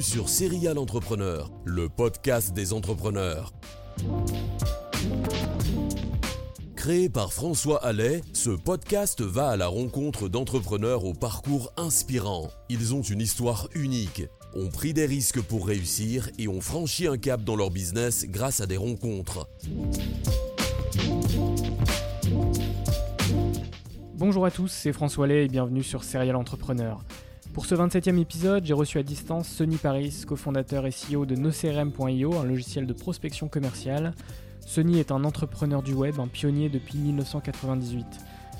Sur Serial Entrepreneur, le podcast des entrepreneurs. Créé par François Allais, ce podcast va à la rencontre d'entrepreneurs au parcours inspirant. Ils ont une histoire unique, ont pris des risques pour réussir et ont franchi un cap dans leur business grâce à des rencontres. Bonjour à tous, c'est François Allais et bienvenue sur Serial Entrepreneur. Pour ce 27e épisode, j'ai reçu à distance Sonny Paris, cofondateur et CEO de NoCRM.io, un logiciel de prospection commerciale. Sonny est un entrepreneur du web, un pionnier depuis 1998.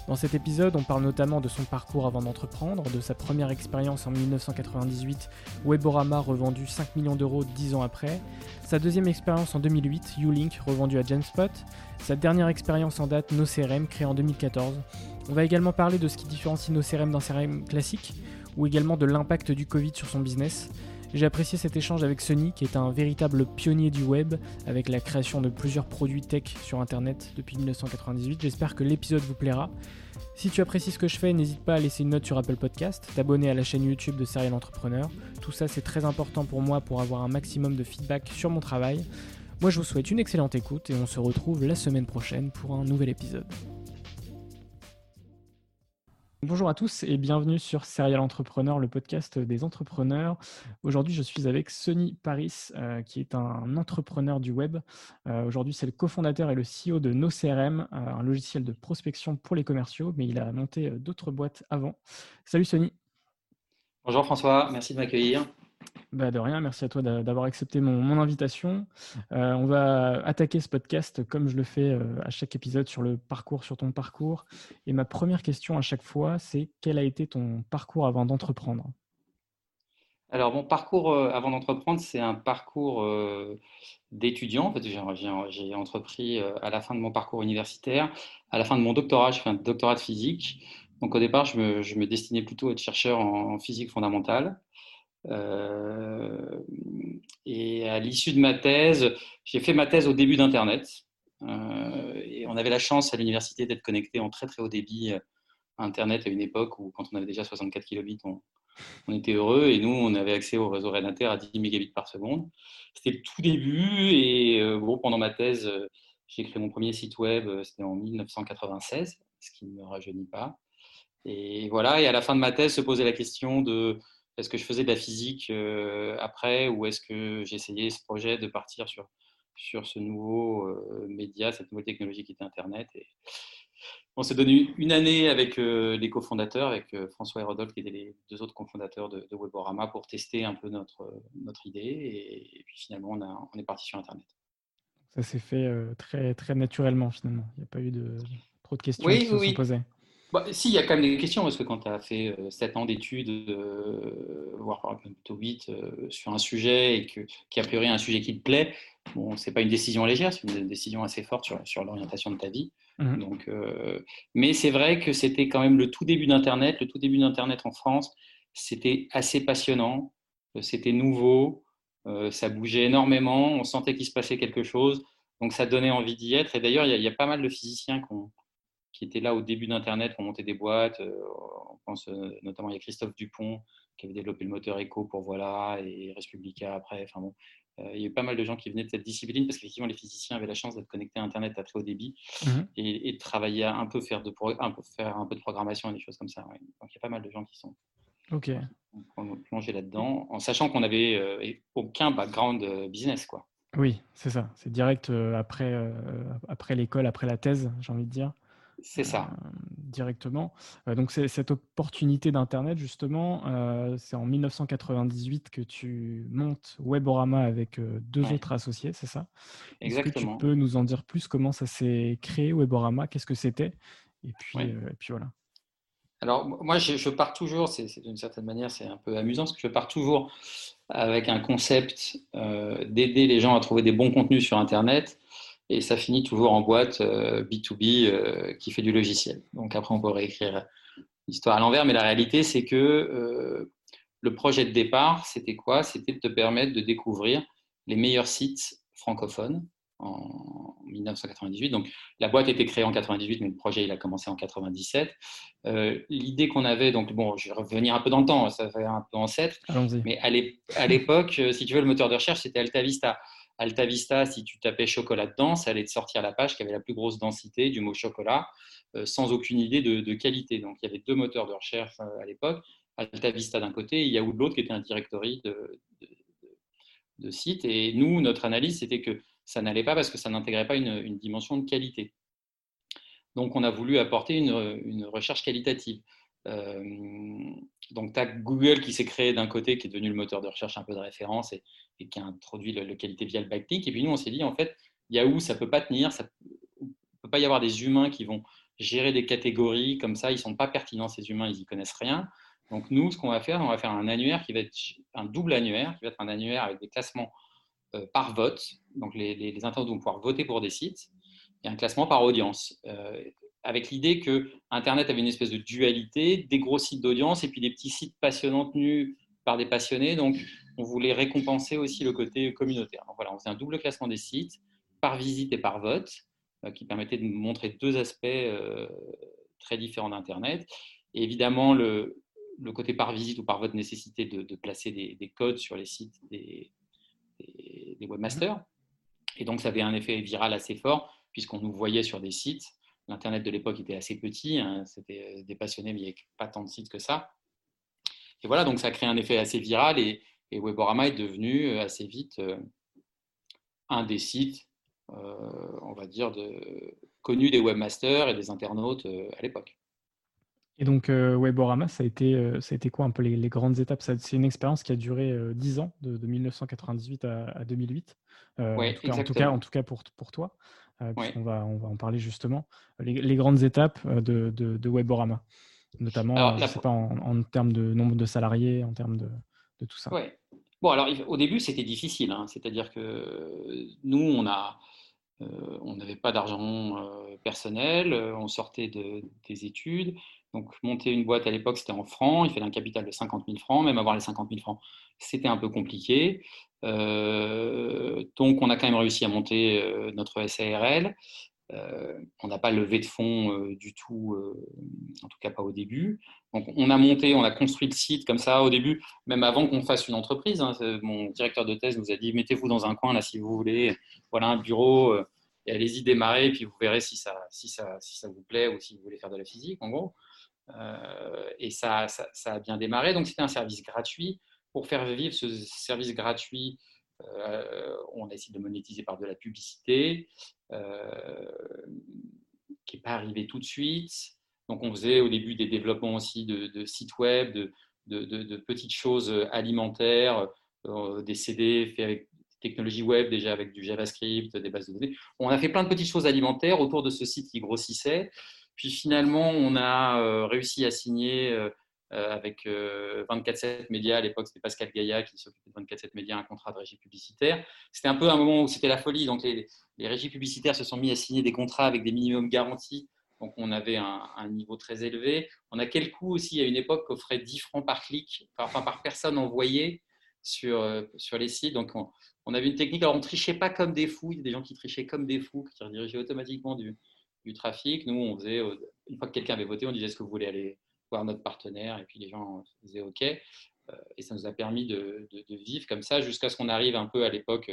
Dans cet épisode, on parle notamment de son parcours avant d'entreprendre, de sa première expérience en 1998, Weborama revendu 5 millions d'euros 10 ans après, sa deuxième expérience en 2008, Ulink revendu à Genspot, sa dernière expérience en date, NoCRM, créé en 2014. On va également parler de ce qui différencie NoCRM d'un CRM classique, ou également de l'impact du Covid sur son business. J'ai apprécié cet échange avec Sony, qui est un véritable pionnier du web, avec la création de plusieurs produits tech sur Internet depuis 1998. J'espère que l'épisode vous plaira. Si tu apprécies ce que je fais, n'hésite pas à laisser une note sur Apple Podcast, t'abonner à la chaîne YouTube de Serial Entrepreneur. Tout ça, c'est très important pour moi pour avoir un maximum de feedback sur mon travail. Moi, je vous souhaite une excellente écoute et on se retrouve la semaine prochaine pour un nouvel épisode. Bonjour à tous et bienvenue sur Serial Entrepreneur, le podcast des entrepreneurs. Aujourd'hui, je suis avec Sonny Paris, euh, qui est un entrepreneur du web. Euh, aujourd'hui, c'est le cofondateur et le CEO de NoCRM, euh, un logiciel de prospection pour les commerciaux, mais il a monté d'autres boîtes avant. Salut Sonny. Bonjour François, merci de m'accueillir. Bah de rien, merci à toi d'avoir accepté mon, invitation. Euh, on va attaquer ce podcast comme je le fais euh, à chaque épisode sur le parcours, sur ton parcours. Et ma première question à chaque fois, c'est quel a été ton parcours avant d'entreprendre? Alors mon parcours euh, avant d'entreprendre, c'est un parcours d'étudiant. En fait, j'ai entrepris à la fin de mon parcours universitaire, à la fin de mon doctorat, je fais un doctorat de physique. Donc au départ, je me, destinais plutôt à être chercheur en physique fondamentale. Euh, et à l'issue de ma thèse, j'ai fait ma thèse au début d'Internet. Euh, on avait la chance à l'université d'être connecté en très très haut débit à Internet à une époque où, quand on avait déjà 64 kilobits, on, était heureux. Et nous, on avait accès au réseau Renater à 10 mégabits par seconde. C'était le tout début. Et euh, bon, pendant ma thèse, j'ai créé mon premier site web, c'était en 1996, ce qui ne me rajeunit pas. Et voilà, et à la fin de ma thèse, se posait la question de est-ce que je faisais de la physique euh, après ou est-ce que j'ai essayé ce projet de partir sur, sur ce nouveau euh, média, cette nouvelle technologie qui était Internet et On s'est donné une année avec euh, les cofondateurs, avec François et Rodolphe, qui étaient les deux autres cofondateurs de, Weborama, pour tester un peu notre, notre idée. Et, puis finalement, on, a, on, est parti sur Internet. Ça s'est fait très, très naturellement, finalement. Il n'y a pas eu de, trop de questions qui se sont posées. Bah, si, il y a quand même des questions, parce que quand tu as fait 7 euh, ans d'études, euh, voire plutôt 8, euh, sur un sujet, et que, qui a priori un sujet qui te plaît, bon, ce n'est pas une décision légère, c'est une décision assez forte sur, sur l'orientation de ta vie. Mmh. Donc, mais c'est vrai que c'était quand même le tout début d'Internet, le tout début d'Internet en France, c'était assez passionnant, c'était nouveau, ça bougeait énormément, on sentait qu'il se passait quelque chose. Donc ça donnait envie d'y être. Et d'ailleurs, il y, a pas mal de physiciens qui étaient là au début d'Internet, qui ont monté des boîtes. on pense notamment, il y a Christophe Dupont qui avait développé le moteur Echo pour Voilà, et Respublica après. Enfin bon, euh, il y a eu pas mal de gens qui venaient de cette discipline parce qu'effectivement, les physiciens avaient la chance d'être connectés à Internet à très haut débit mhm. et, de travailler un peu, faire de, un peu, faire un peu de programmation et des choses comme ça. Donc, il y a pas mal de gens qui sont Ok. plongés là-dedans en sachant qu'on n'avait euh, aucun background euh, business. Quoi. Oui, c'est ça. C'est direct après, après l'école, après la thèse, j'ai envie de dire. C'est ça. Euh, directement. Euh, donc, c'est cette opportunité d'Internet, justement, euh, c'est en 1998 que tu montes Weborama avec deux autres associés, c'est ça? Exactement. Est-ce que tu peux nous en dire plus? Comment ça s'est créé, Weborama? Qu'est-ce que c'était? Et puis, et puis voilà. Alors, moi, je, je pars toujours, c'est d'une certaine manière, c'est un peu amusant, parce que je pars toujours avec un concept d'aider les gens à trouver des bons contenus sur Internet et ça finit toujours en boîte B2B euh, euh, qui fait du logiciel. Donc après, on pourrait écrire l'histoire à l'envers, mais la réalité, c'est que euh, le projet de départ, c'était quoi? C'était de te permettre de découvrir les meilleurs sites francophones en 1998. Donc la boîte a été créée en 98, mais le projet il a commencé en 97. L'idée qu'on avait, donc bon, je vais revenir un peu dans le temps, ça fait un peu ancêtre, mais à l'époque, si tu veux, le moteur de recherche c'était AltaVista. AltaVista, si tu tapais chocolat dedans, ça allait te sortir la page qui avait la plus grosse densité du mot chocolat, euh, sans aucune idée de, qualité. Donc il y avait deux moteurs de recherche euh, à l'époque, AltaVista d'un côté et Yahoo de l'autre, qui était un directory de, de, sites. Et nous, notre analyse, c'était que ça n'allait pas parce que ça n'intégrait pas une, dimension de qualité. Donc on a voulu apporter une, recherche qualitative. Euh, donc, tu as Google qui s'est créé d'un côté, qui est devenu le moteur de recherche un peu de référence et, qui a introduit la qualité via le backlink. Et puis nous, on s'est dit, en fait, Yahoo, ça ne peut pas tenir, ça ne peut pas y avoir des humains qui vont gérer des catégories comme ça, ils ne sont pas pertinents, ces humains, ils n'y connaissent rien. Donc nous, ce qu'on va faire, on va faire un annuaire qui va être un double annuaire, qui va être un annuaire avec des classements euh, par vote. Donc les, les, internautes vont pouvoir voter pour des sites et un classement par audience. Euh, avec l'idée que Internet avait une espèce de dualité, des gros sites d'audience et puis des petits sites passionnants tenus par des passionnés. Donc, on voulait récompenser aussi le côté communautaire. Donc voilà, on faisait un double classement des sites par visite et par vote, euh, qui permettait de montrer deux aspects euh, très différents d'Internet. Et évidemment, le, le, côté par visite ou par vote nécessitait de, placer des, codes sur les sites des, des webmasters. Et donc, ça avait un effet viral assez fort, puisqu'on nous voyait sur des sites L'Internet de l'époque était assez petit, hein, c'était euh, des passionnés, mais il n'y avait pas tant de sites que ça. Et voilà, donc ça a créé un effet assez viral et, Weborama est devenu euh, assez vite euh, un des sites, on va dire, de, connus des webmasters et des internautes à l'époque. Et donc, Weborama, ça a, été, ça a été quoi un peu les, grandes étapes? C'est une expérience qui a duré 10 ans, de, 1998 à, 2008. en, tout cas, en, tout cas, pour, pour toi. Euh, on, va, on va en parler justement, les, grandes étapes euh, de, de, Weborama, notamment euh, pas, en, termes de nombre de salariés, en termes de, tout ça. Ouais. Bon, alors au début, c'était difficile, hein. c'est-à-dire que nous, on a. on n'avait pas d'argent personnel, on sortait de, des études. Donc, monter une boîte à l'époque, c'était en francs, il fallait un capital de 50 000 francs, même avoir les 50 000 francs, c'était un peu compliqué. Euh, donc, on a quand même réussi à monter euh, notre SARL. Euh, on n'a pas levé de fonds du tout, en tout cas pas au début. Donc, on a monté, on a construit le site comme ça au début, même avant qu'on fasse une entreprise. Hein. Mon directeur de thèse nous a dit mettez-vous dans un coin là si vous voulez. Voilà un bureau et allez-y démarrer, puis vous verrez si ça, si, ça, si ça vous plaît ou si vous voulez faire de la physique, en gros. et ça, ça, ça, a bien démarré. Donc, c'était un service gratuit pour faire vivre ce service gratuit, euh, on a essayé de monétiser par de la publicité, euh, qui n'est pas arrivé tout de suite. Donc, on faisait au début des développements aussi de, sites web, de, de, petites choses alimentaires, euh, des CD faits avec des technologies web, déjà avec du JavaScript, des bases de données. On a fait plein de petites choses alimentaires autour de ce site qui grossissait. Puis finalement, on a réussi à signer euh, avec 24-7 euh, Médias. À l'époque, c'était Pascal Gaïa qui s'occupait de 24-7 Médias, un contrat de régie publicitaire. C'était un peu un moment où c'était la folie. Donc, les, régies publicitaires se sont mis à signer des contrats avec des minimums garantis. Donc, on avait un, niveau très élevé. On a quel coût aussi à une époque offrait 10 francs par clic, enfin par personne envoyée. sur, sur les sites. Donc, on, avait une technique. Alors, on trichait pas comme des fous. Il y a des gens qui trichaient comme des fous, qui redirigeaient automatiquement du, du trafic. Nous, on faisait, une fois que quelqu'un avait voté, on disait est-ce que vous voulez aller voir notre partenaire Et puis les gens disaient OK. Et ça nous a permis de, vivre comme ça jusqu'à ce qu'on arrive un peu à l'époque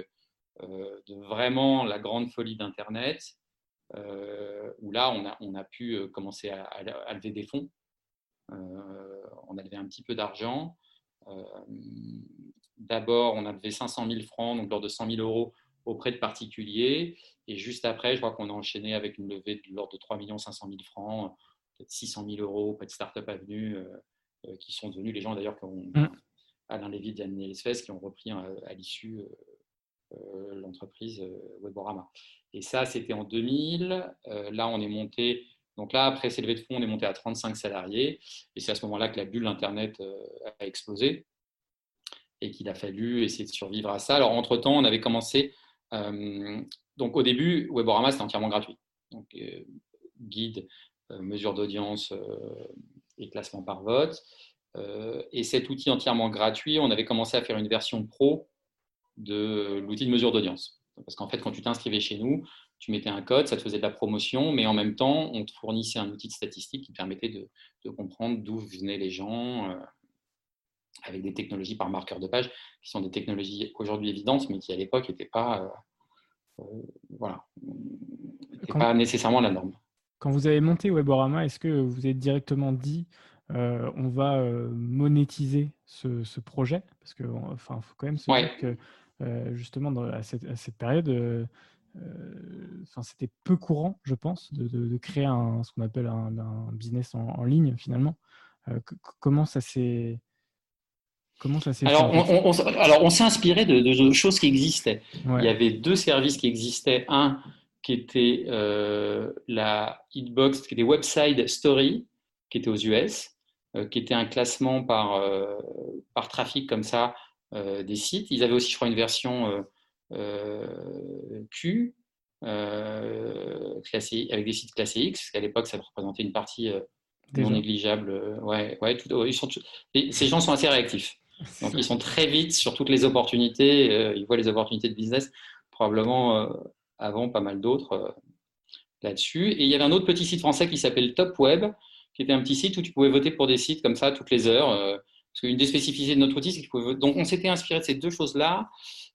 de vraiment la grande folie d'Internet, où là, on a, on a pu commencer à, à lever des fonds. on a levé un petit peu d'argent. D'abord, on a levé 500 000 francs, donc lors de 100 000 euros auprès de particuliers. Et juste après, je crois qu'on a enchaîné avec une levée de l'ordre de 3 500 000 francs, peut-être 600 000 euros auprès de Startup Avenue, euh, euh, qui sont devenus les gens d'ailleurs qui ont, mm. Alain Lévy, Diane Nesfes, qui ont repris euh, à l'issue l'entreprise Weborama. Et ça, c'était en 2000. là, on est monté. Donc là, après ces levées de fonds, on est monté à 35 salariés. Et c'est à ce moment-là que la bulle Internet a explosé et qu'il a fallu essayer de survivre à ça. Alors, entre-temps, on avait commencé euh, donc au début, Weborama, c'était entièrement gratuit. Donc, euh, guide, euh, mesure d'audience et classement par vote. et cet outil entièrement gratuit, on avait commencé à faire une version pro de l'outil de mesure d'audience. Parce qu'en fait, quand tu t'inscrivais chez nous, tu mettais un code, ça te faisait de la promotion, mais en même temps, on te fournissait un outil de statistique qui permettait de, de comprendre d'où venaient les gens, avec des technologies par marqueur de page, qui sont des technologies aujourd'hui évidentes, mais qui à l'époque n'étaient pas, euh, euh, voilà, pas nécessairement la norme. Quand vous avez monté Weborama, est-ce que vous êtes directement dit euh, on va monétiser ce, projet? Parce qu'il enfin, faut quand même se dire que justement à, cette, période, c'était peu courant, je pense, de, créer un, ce qu'on appelle un, business en, ligne finalement. comment ça s'est Comment ça s'est alors, on, alors, on s'est inspiré de, choses qui existaient. Il y avait deux services qui existaient. Un qui était euh, la Hitbox, qui était Website Story, qui était aux US, euh, qui était un classement par, euh, par trafic comme ça des sites. Ils avaient aussi, je crois, une version Q, classé, avec des sites classés X, parce qu'à l'époque, ça représentait une partie non négligeable. Ouais, ouais, ils sont, ces gens sont assez réactifs. Donc, ils sont très vite sur toutes les opportunités. Ils voient les opportunités de business, probablement avant pas mal d'autres euh, là-dessus. Et il y avait un autre petit site français qui s'appelle Top Web, qui était un petit site où tu pouvais voter pour des sites comme ça toutes les heures. parce qu'une des spécificités de notre outil, c'est qu'il pouvait Donc, on s'était inspiré de ces deux choses-là.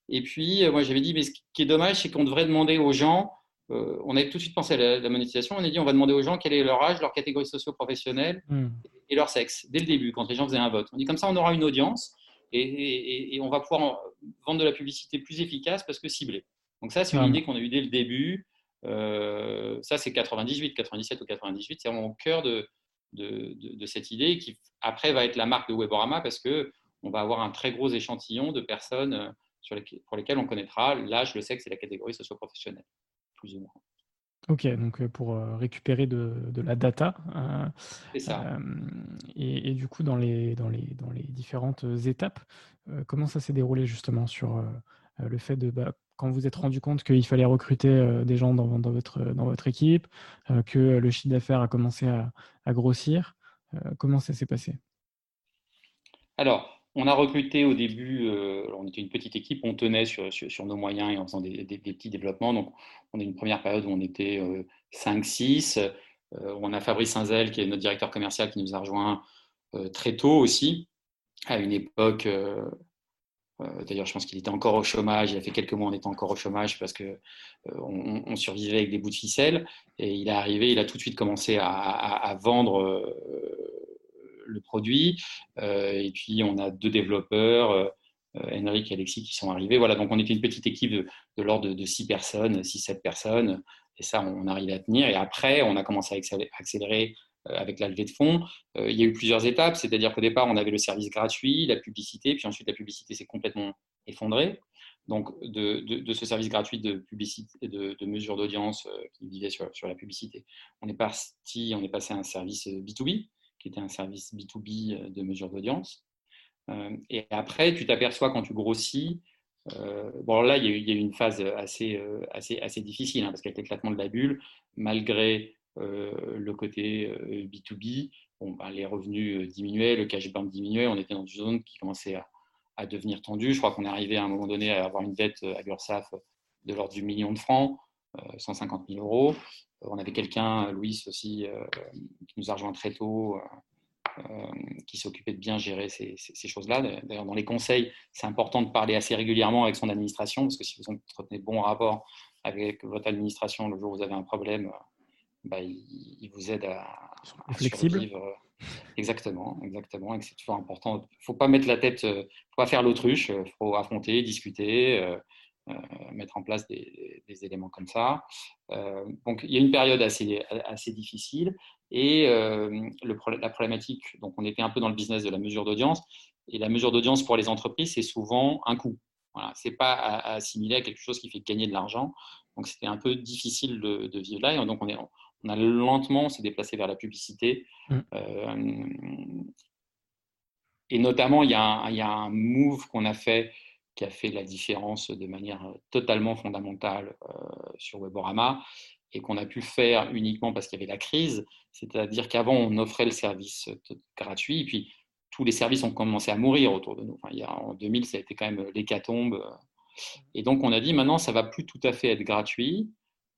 Et puis, moi, j'avais dit, mais ce qui est dommage, c'est qu'on devrait demander aux gens on avait tout de suite pensé à la, monétisation. On a dit on va demander aux gens quel est leur âge, leur catégorie socio-professionnelle hmm. et leur sexe dès le début, quand les gens faisaient un vote. On dit comme ça, on aura une audience et, on va pouvoir vendre de la publicité plus efficace parce que ciblée. Donc ça, c'est une idée qu'on a eue dès le début. Euh, ça, c'est 98, 97 ou 98. C'est vraiment au cœur de, de, cette idée qui, après, va être la marque de Weborama parce que on va avoir un très gros échantillon de personnes euh, pour lesquelles on connaîtra l'âge, le sexe et la catégorie socio-professionnelle plus ou moins. Ok, donc euh, pour récupérer de, la data. Euh, C'est ça. et, du coup, dans les, dans les, dans les différentes étapes, comment ça s'est déroulé justement sur le fait de, bah, quand vous êtes rendu compte qu'il fallait recruter des gens dans, votre, dans votre équipe, que le chiffre d'affaires a commencé à, grossir, comment ça s'est passé? Alors, on a recruté au début, euh, on était une petite équipe, on tenait sur, nos moyens et en faisant des, petits développements. Donc, on a une première période où on était 5-6. Euh, euh, on a Fabrice Sinzel, qui est notre directeur commercial, qui nous a rejoint très tôt aussi, à une époque. D'ailleurs, je pense qu'il était encore au chômage. Il a fait quelques mois en étant encore au chômage parce que on, survivait avec des bouts de ficelle. Et il est arrivé, il a tout de suite commencé à, vendre le produit. Euh, et puis, on a deux développeurs. Euh, Henrik et Alexis qui sont arrivés. Voilà, donc on était une petite équipe de, l'ordre de, 6 personnes, 6-7 personnes, et ça, on arrivait à tenir. Et après, on a commencé à accélérer euh, avec la levée de fonds. il y a eu plusieurs étapes, c'est-à-dire qu'au départ, on avait le service gratuit, la publicité, puis ensuite la publicité s'est complètement effondrée. Donc, de, ce service gratuit de publicité, de, de mesure d'audience qui vivait sur, la publicité, on est parti, on est passé à un service B2B qui était un service B2B euh, de mesure d'audience. Euh, et après, tu t'aperçois quand tu grossis, euh, bon là, il y, a eu, une phase assez, assez, assez difficile, hein, parce qu'avec l'éclatement de la bulle, malgré le côté B2B, bon, ben, les revenus diminuaient, le cash burn diminuait, on était dans une zone qui commençait à, devenir tendu. Je crois qu'on est arrivé à un moment donné à avoir une dette à l'URSSAF de l'ordre du million de francs, 150 000 euros. On avait quelqu'un, Louis aussi, qui nous a rejoint très tôt, qui s'occupait de bien gérer ces, choses-là. D'ailleurs, dans les conseils, c'est important de parler assez régulièrement avec son administration, parce que si vous entretenez de bons rapports avec votre administration le jour où vous avez un problème, bah, il, vous aide à, à flexible. Exactement, exactement. Et c'est toujours important. Il ne faut pas mettre la tête, il ne faut pas faire l'autruche. Il faut affronter, discuter, euh, euh, mettre en place des, éléments comme ça. Euh, donc, il y a une période assez, assez difficile. Et le, la problématique, donc on était un peu dans le business de la mesure d'audience. Et la mesure d'audience pour les entreprises, c'est souvent un coût. Voilà, ce n'est pas à, assimiler à quelque chose qui fait gagner de l'argent. Donc, c'était un peu difficile de, de, vivre là. Et donc, on est, on a lentement s'est déplacé vers la publicité. Mm. Euh, et notamment, il y, a un, move qu'on a fait qui a fait la différence de manière totalement fondamentale euh, sur Weborama et qu'on a pu faire uniquement parce qu'il y avait la crise. C'est-à-dire qu'avant, on offrait le service gratuit, et puis tous les services ont commencé à mourir autour de nous. il y a, en 2000, ça a été quand même l'hécatombe. Et donc, on a dit maintenant, ça va plus tout à fait être gratuit.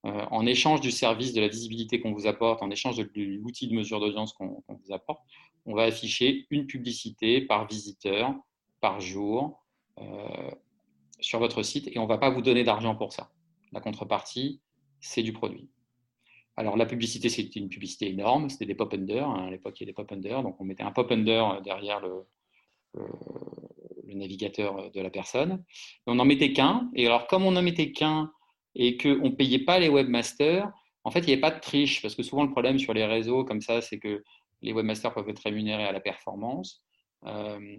Euh, en échange du service, de la visibilité qu'on vous apporte, en échange de, l'outil de mesure d'audience qu'on vous apporte, on va afficher une publicité par visiteur, par jour, euh, sur votre site et on ne va pas vous donner d'argent pour ça. La contrepartie, c'est du produit. Alors la publicité, c'était une publicité énorme, c'était des pop-under, hein, à l'époque il y avait des pop-under, donc on mettait un pop-under derrière le, le, navigateur de la personne. on n'en mettait qu'un, et alors comme on n'en mettait qu'un et qu'on ne payait pas les webmasters, en fait, il n'y avait pas de triche, parce que souvent le problème sur les réseaux comme ça, c'est que les webmasters peuvent être rémunérés à la performance. Euh,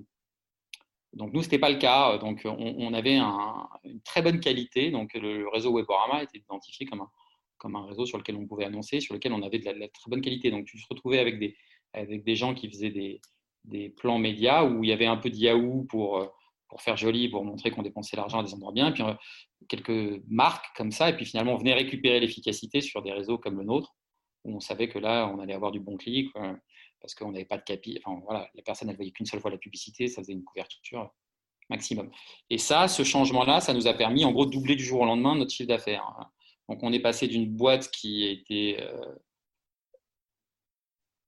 donc nous, ce n'était pas le cas. Donc on, avait une très bonne qualité. Donc le, réseau Weborama était identifié comme un, comme un réseau sur lequel on pouvait annoncer, sur lequel on avait de la, très bonne qualité. Donc tu te retrouvais avec des, avec des gens qui faisaient des, des plans médias où il y avait un peu de Yahoo pour pour faire joli, pour montrer qu'on dépensait l'argent à des endroits bien, puis euh, quelques marques comme ça, et puis finalement on venait récupérer l'efficacité sur des réseaux comme le nôtre, où on savait que là on allait avoir du bon clic, parce qu'on n'avait pas de capi, enfin voilà, la personne ne voyait qu'une seule fois la publicité, ça faisait une couverture maximum. Et ça, ce changement-là, ça nous a permis en gros de doubler du jour au lendemain notre chiffre d'affaires. Donc on est passé d'une boîte qui était euh,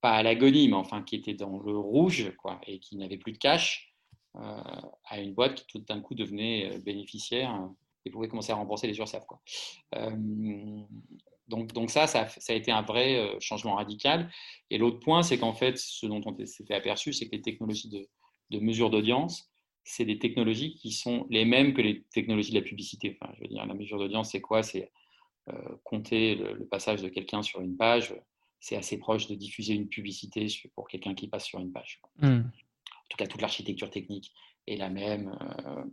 pas à l'agonie, mais enfin qui était dans le rouge, quoi, et qui n'avait plus de cash, euh, à une boîte qui tout d'un coup devenait euh, bénéficiaire euh, et pouvait commencer à rembourser les URSAF. Quoi. donc, donc ça, ça, a été un vrai changement radical. Et l'autre point, c'est qu'en fait, ce dont on s'était aperçu, c'est que les technologies de, de mesure d'audience, c'est des technologies qui sont les mêmes que les technologies de la publicité. Enfin, je veux dire, la mesure d'audience, c'est quoi? C'est compter le, passage de quelqu'un sur une page. C'est assez proche de diffuser une publicité pour quelqu'un qui passe sur une page. Mmh en tout cas toute l'architecture technique est la même. Euh,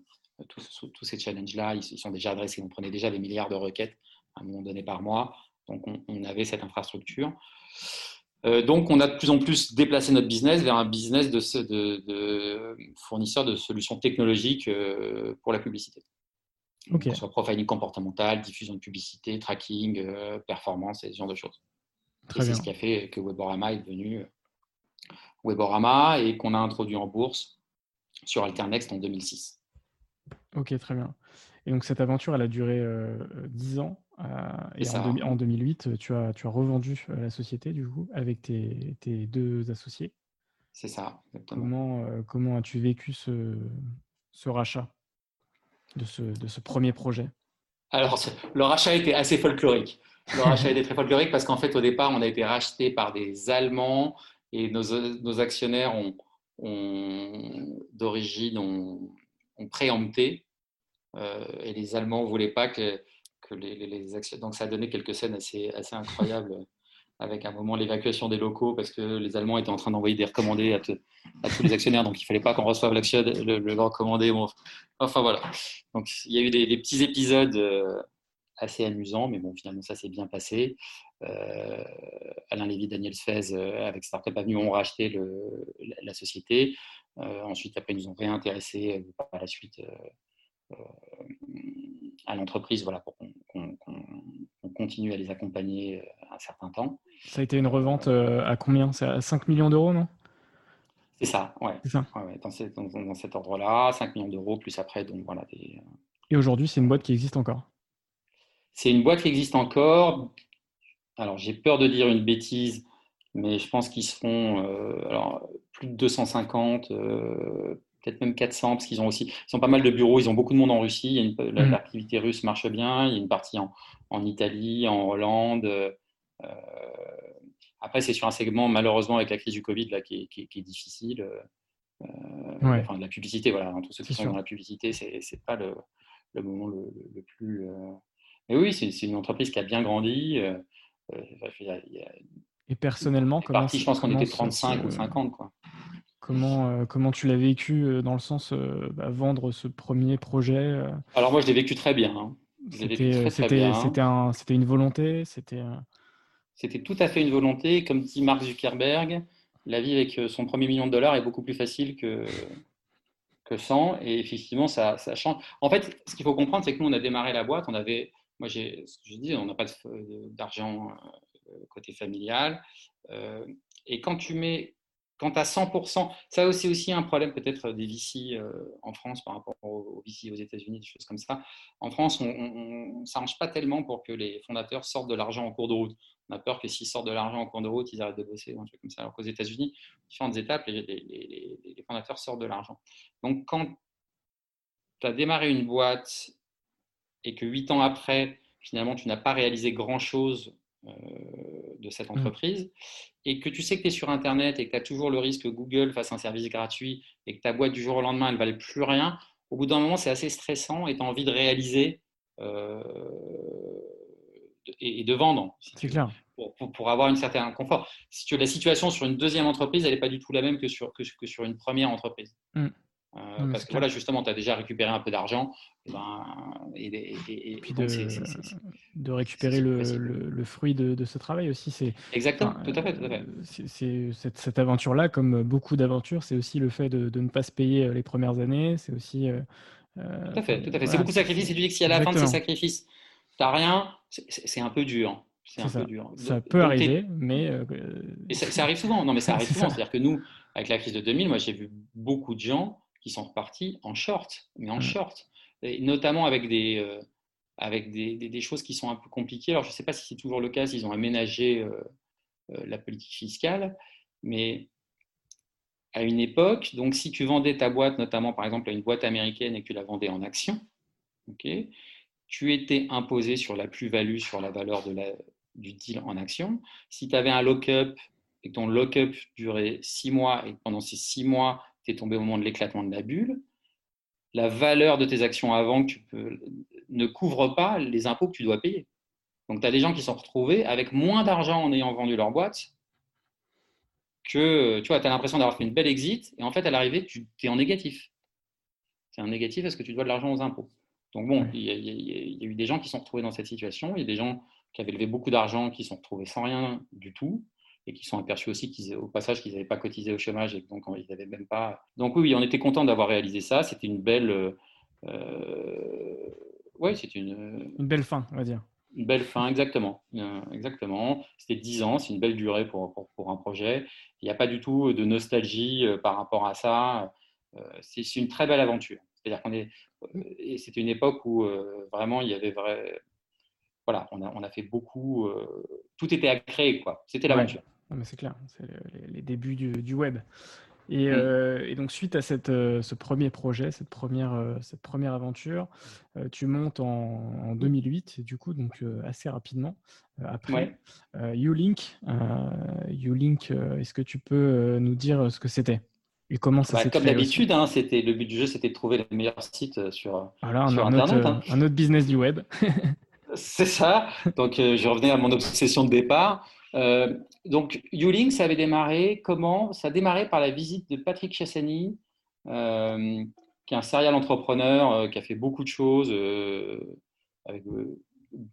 tous, ces challenges-là, ils, sont déjà adressés. On prenait déjà des milliards de requêtes à un moment donné par mois. Donc, on, avait cette infrastructure. Euh, donc, on a de plus en plus déplacé notre business vers un business de, de, fournisseur de solutions technologiques euh, pour la publicité. Okay. soit profiling comportemental, diffusion de publicité, tracking, performance et ce genre de choses. c'est ce qui a fait que Weborama est devenu Weborama et qu'on a introduit en bourse sur Alternext en 2006. Ok, très bien. Et donc cette aventure, elle a duré euh, 10 ans. Euh, et en, 2008, tu as, tu as revendu la société, du coup, avec tes, tes deux associés. C'est ça, Comment, euh, comment as-tu vécu ce, ce rachat de ce, de ce premier projet? Alors, le rachat était assez folklorique. Le rachat était très folklorique parce qu'en fait, au départ, on a été racheté par des Allemands et nos, actionnaires ont, d'origine ont, préempté euh, et les Allemands ne voulaient pas que, les, les. Donc ça a donné quelques scènes assez, assez incroyables avec un moment l'évacuation des locaux parce que les Allemands étaient en train d'envoyer des recommandés à, tous les actionnaires, donc il ne fallait pas qu'on reçoive l'action, le, recommandé. enfin voilà. Donc il y a eu des, petits épisodes euh, assez amusants, mais bon, finalement ça s'est bien passé. Euh, Alain Lévy, Daniel Sfez, euh, avec Startup Avenue, ont racheté la, société. Euh, ensuite, après, ils nous ont réintéressé par la suite à l'entreprise voilà, pour qu'on continue à les accompagner un certain temps. Ça a été une revente à combien? C'est à 5 millions d'euros, non? C'est ça, ouais. ça. dans, cet ordre-là, 5 millions d'euros, plus après, donc voilà. Et aujourd'hui, c'est une boîte qui existe encore? C'est une boîte qui existe encore. Alors, j'ai peur de dire une bêtise, mais je pense qu'ils seront euh, alors, plus de 250, euh, peut-être même 400, parce qu'ils ont aussi, ils ont pas mal de bureaux, ils ont beaucoup de monde en Russie. Mmh. L'activité russe marche bien. Il y a une partie en, en Italie, en Hollande. Euh, après, c'est sur un segment, malheureusement, avec la crise du Covid, là, qui, est, difficile. Enfin, de la publicité, voilà. Tous ceux qui sont dans la publicité, c'est pas le, le moment le, plus. Mais oui, c'est une entreprise qui a bien grandi. Et personnellement, comment Je pense qu'on était 35 ou 50. Quoi. Comment, euh, comment tu l'as vécu euh, dans le sens euh, bah, vendre ce premier projet Alors moi, je l'ai vécu très bien. Hein. C'était une volonté C'était C'était tout à fait une volonté. Comme dit Mark Zuckerberg, la vie avec son premier million de dollars est beaucoup plus facile que, que sans. Et effectivement, ça, ça change. En fait, ce qu'il faut comprendre, c'est que nous, on a démarré la boîte. On avait, moi, j'ai, ce que je dis, on n'a pas d'argent côté familial. et quand tu mets quand à 100%, ça c'est aussi un problème peut-être des VC euh, en France par rapport aux, VC aux États-Unis, des choses comme ça. En France, on ne s'arrange pas tellement pour que les fondateurs sortent de l'argent en cours de route. On a peur que s'ils sortent de l'argent en cours de route, ils arrêtent de bosser ou un comme ça. Alors qu'aux États-Unis, différentes étapes, les, les, fondateurs sortent de l'argent. Donc quand tu as démarré une boîte et que huit ans après, finalement, tu n'as pas réalisé grand-chose euh, de cette mmh. entreprise et que tu sais que tu es sur Internet et que tu as toujours le risque que Google fasse un service gratuit et que ta boîte du jour au lendemain, elle ne valait plus rien, au bout d'un moment, c'est assez stressant et tu as envie de réaliser euh, et, de vendre. c'est clair. Pour, avoir une certaine confort. Si tu la situation sur une deuxième entreprise, elle n'est pas du tout la même que sur, que, que sur une première entreprise. Mmh. Euh, parce que voilà, justement, tu as déjà récupéré un peu d'argent. Et, ben, et, puis de, récupérer le, le, fruit de, de, ce travail aussi. C'est, Exactement, tout à fait. Tout à fait. C'est, cette, cette, aventure-là, comme beaucoup d'aventures, c'est aussi le fait de, de, ne pas se payer euh, les premières années. C'est aussi. Euh, tout à fait, tout à fait. c'est beaucoup de sacrifices. Et tu dis que si à la fin de ces sacrifices, tu n'as rien, c'est, un peu dur. C'est un ça. peu dur. Ça peut arriver, mais. et ça, ça, arrive souvent. Non, mais ça arrive souvent. C'est-à-dire que nous, avec la crise de 2000, moi, j'ai vu beaucoup de gens qui sont repartis en short, mais en mmh. short, et notamment avec des, euh, avec des, des, choses qui sont un peu compliquées. Alors, je ne sais pas si c'est toujours le cas, s'ils ont aménagé euh, euh, la politique fiscale, mais à une époque, donc si tu vendais ta boîte, notamment par exemple à une boîte américaine et que tu la vendais en actions, ok, tu étais imposé sur la plus-value, sur la valeur de la, du deal en actions. Si tu avais un lock-up et que ton lock-up durait six mois et que pendant ces six mois, tu es tombé au moment de l'éclatement de la bulle, la valeur de tes actions avant que tu peux, ne couvre pas les impôts que tu dois payer. Donc, tu as des gens qui sont retrouvés avec moins d'argent en ayant vendu leur boîte que tu vois, as l'impression d'avoir fait une belle exit et en fait, à l'arrivée, tu es en négatif. Tu es en négatif parce que tu dois de l'argent aux impôts. Donc, bon, il y, y, a eu des gens qui sont retrouvés dans cette situation. Il y a des gens qui avaient levé beaucoup d'argent qui sont retrouvés sans rien du tout et qui sont aperçus aussi qu'ils, au passage qu'ils n'avaient pas cotisé au chômage et donc ils n'avaient même pas. Donc oui, on était content d'avoir réalisé ça. C'était une belle. Euh, euh oui, c'est une. Une belle fin, on va dire. Une belle fin, exactement. Euh, exactement. C'était 10 ans, c'est une belle durée pour, pour, pour un projet. Il n'y a pas du tout de nostalgie euh, par rapport à ça. C'est, c'est une très belle aventure. C'est-à-dire qu'on est. Et c'était une époque où vraiment il y avait vrai. Voilà, on a, on a fait beaucoup. tout était à créer, quoi. C'était l'aventure mais c'est clair, c'est les, débuts du, web. Euh, et, donc, suite à cette, euh, ce premier projet, cette première, euh, cette première aventure, tu montes en, 2008, du coup, donc assez rapidement après. Ulink, Ulink est-ce que tu peux nous dire ce que c'était et comment ça bah, Comme d'habitude, hein, c'était le but du jeu, c'était de trouver les meilleurs sites sur, voilà, sur Internet. Hein. Un autre business du web. c'est ça. Donc, je revenais à mon obsession de départ. Euh, donc, Ulink, ça avait démarré comment Ça a démarré par la visite de Patrick Chassani, euh, qui est un serial entrepreneur euh, qui a fait beaucoup de choses avec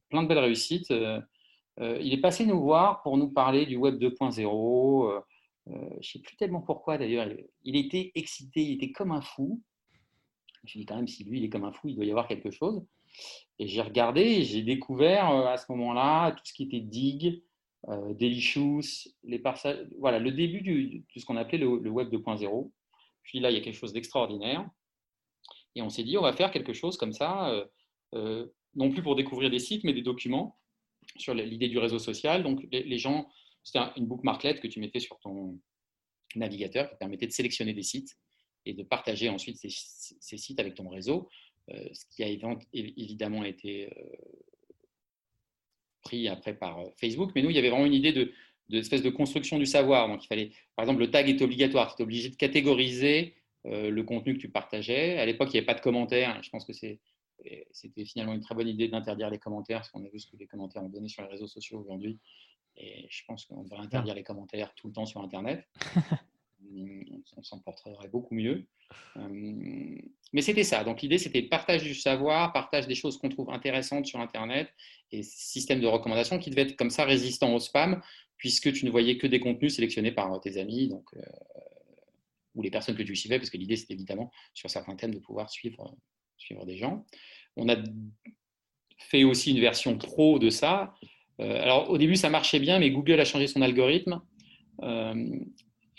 plein de belles réussites. il est passé nous voir pour nous parler du Web 2.0. je ne sais plus tellement pourquoi d'ailleurs. Il était excité, il était comme un fou. Je me suis dit quand même, si lui il est comme un fou, il doit y avoir quelque chose. Et j'ai regardé j'ai découvert à ce moment-là tout ce qui était dig, euh, Delicious, les voilà, le début de ce qu'on appelait le, Web 2.0. Puis là, il y a quelque chose d'extraordinaire. Et on s'est dit, on va faire quelque chose comme ça, euh, euh, non plus pour découvrir des sites, mais des documents sur l'idée du réseau social. Donc, les, gens, c'était une bookmarklet que tu mettais sur ton navigateur qui permettait de sélectionner des sites et de partager ensuite ces, sites avec ton réseau, ce qui a évidemment été pris après par euh, Facebook. Mais nous, il y avait vraiment une idée de, de de construction du savoir. Donc, il fallait, par exemple, le tag est obligatoire. Tu es obligé de catégoriser euh, le contenu que tu partageais. À l'époque, il n'y avait pas de commentaires. Je pense que c'était finalement une très bonne idée d'interdire les commentaires, parce qu'on a vu ce que les commentaires ont donné sur les réseaux sociaux aujourd'hui. Et je pense qu'on devrait interdire les commentaires tout le temps sur Internet. on s'en porterait beaucoup mieux. Euh, mais c'était ça. Donc l'idée, c'était partage du savoir, partage des choses qu'on trouve intéressantes sur Internet et système de recommandation qui devait être comme ça résistant au spam, puisque tu ne voyais que des contenus sélectionnés par tes amis donc, euh, ou les personnes que tu suivais, parce que l'idée, c'était évidemment sur certains thèmes de pouvoir suivre, suivre des gens. On a fait aussi une version pro de ça. Euh, alors au début, ça marchait bien, mais Google a changé son algorithme.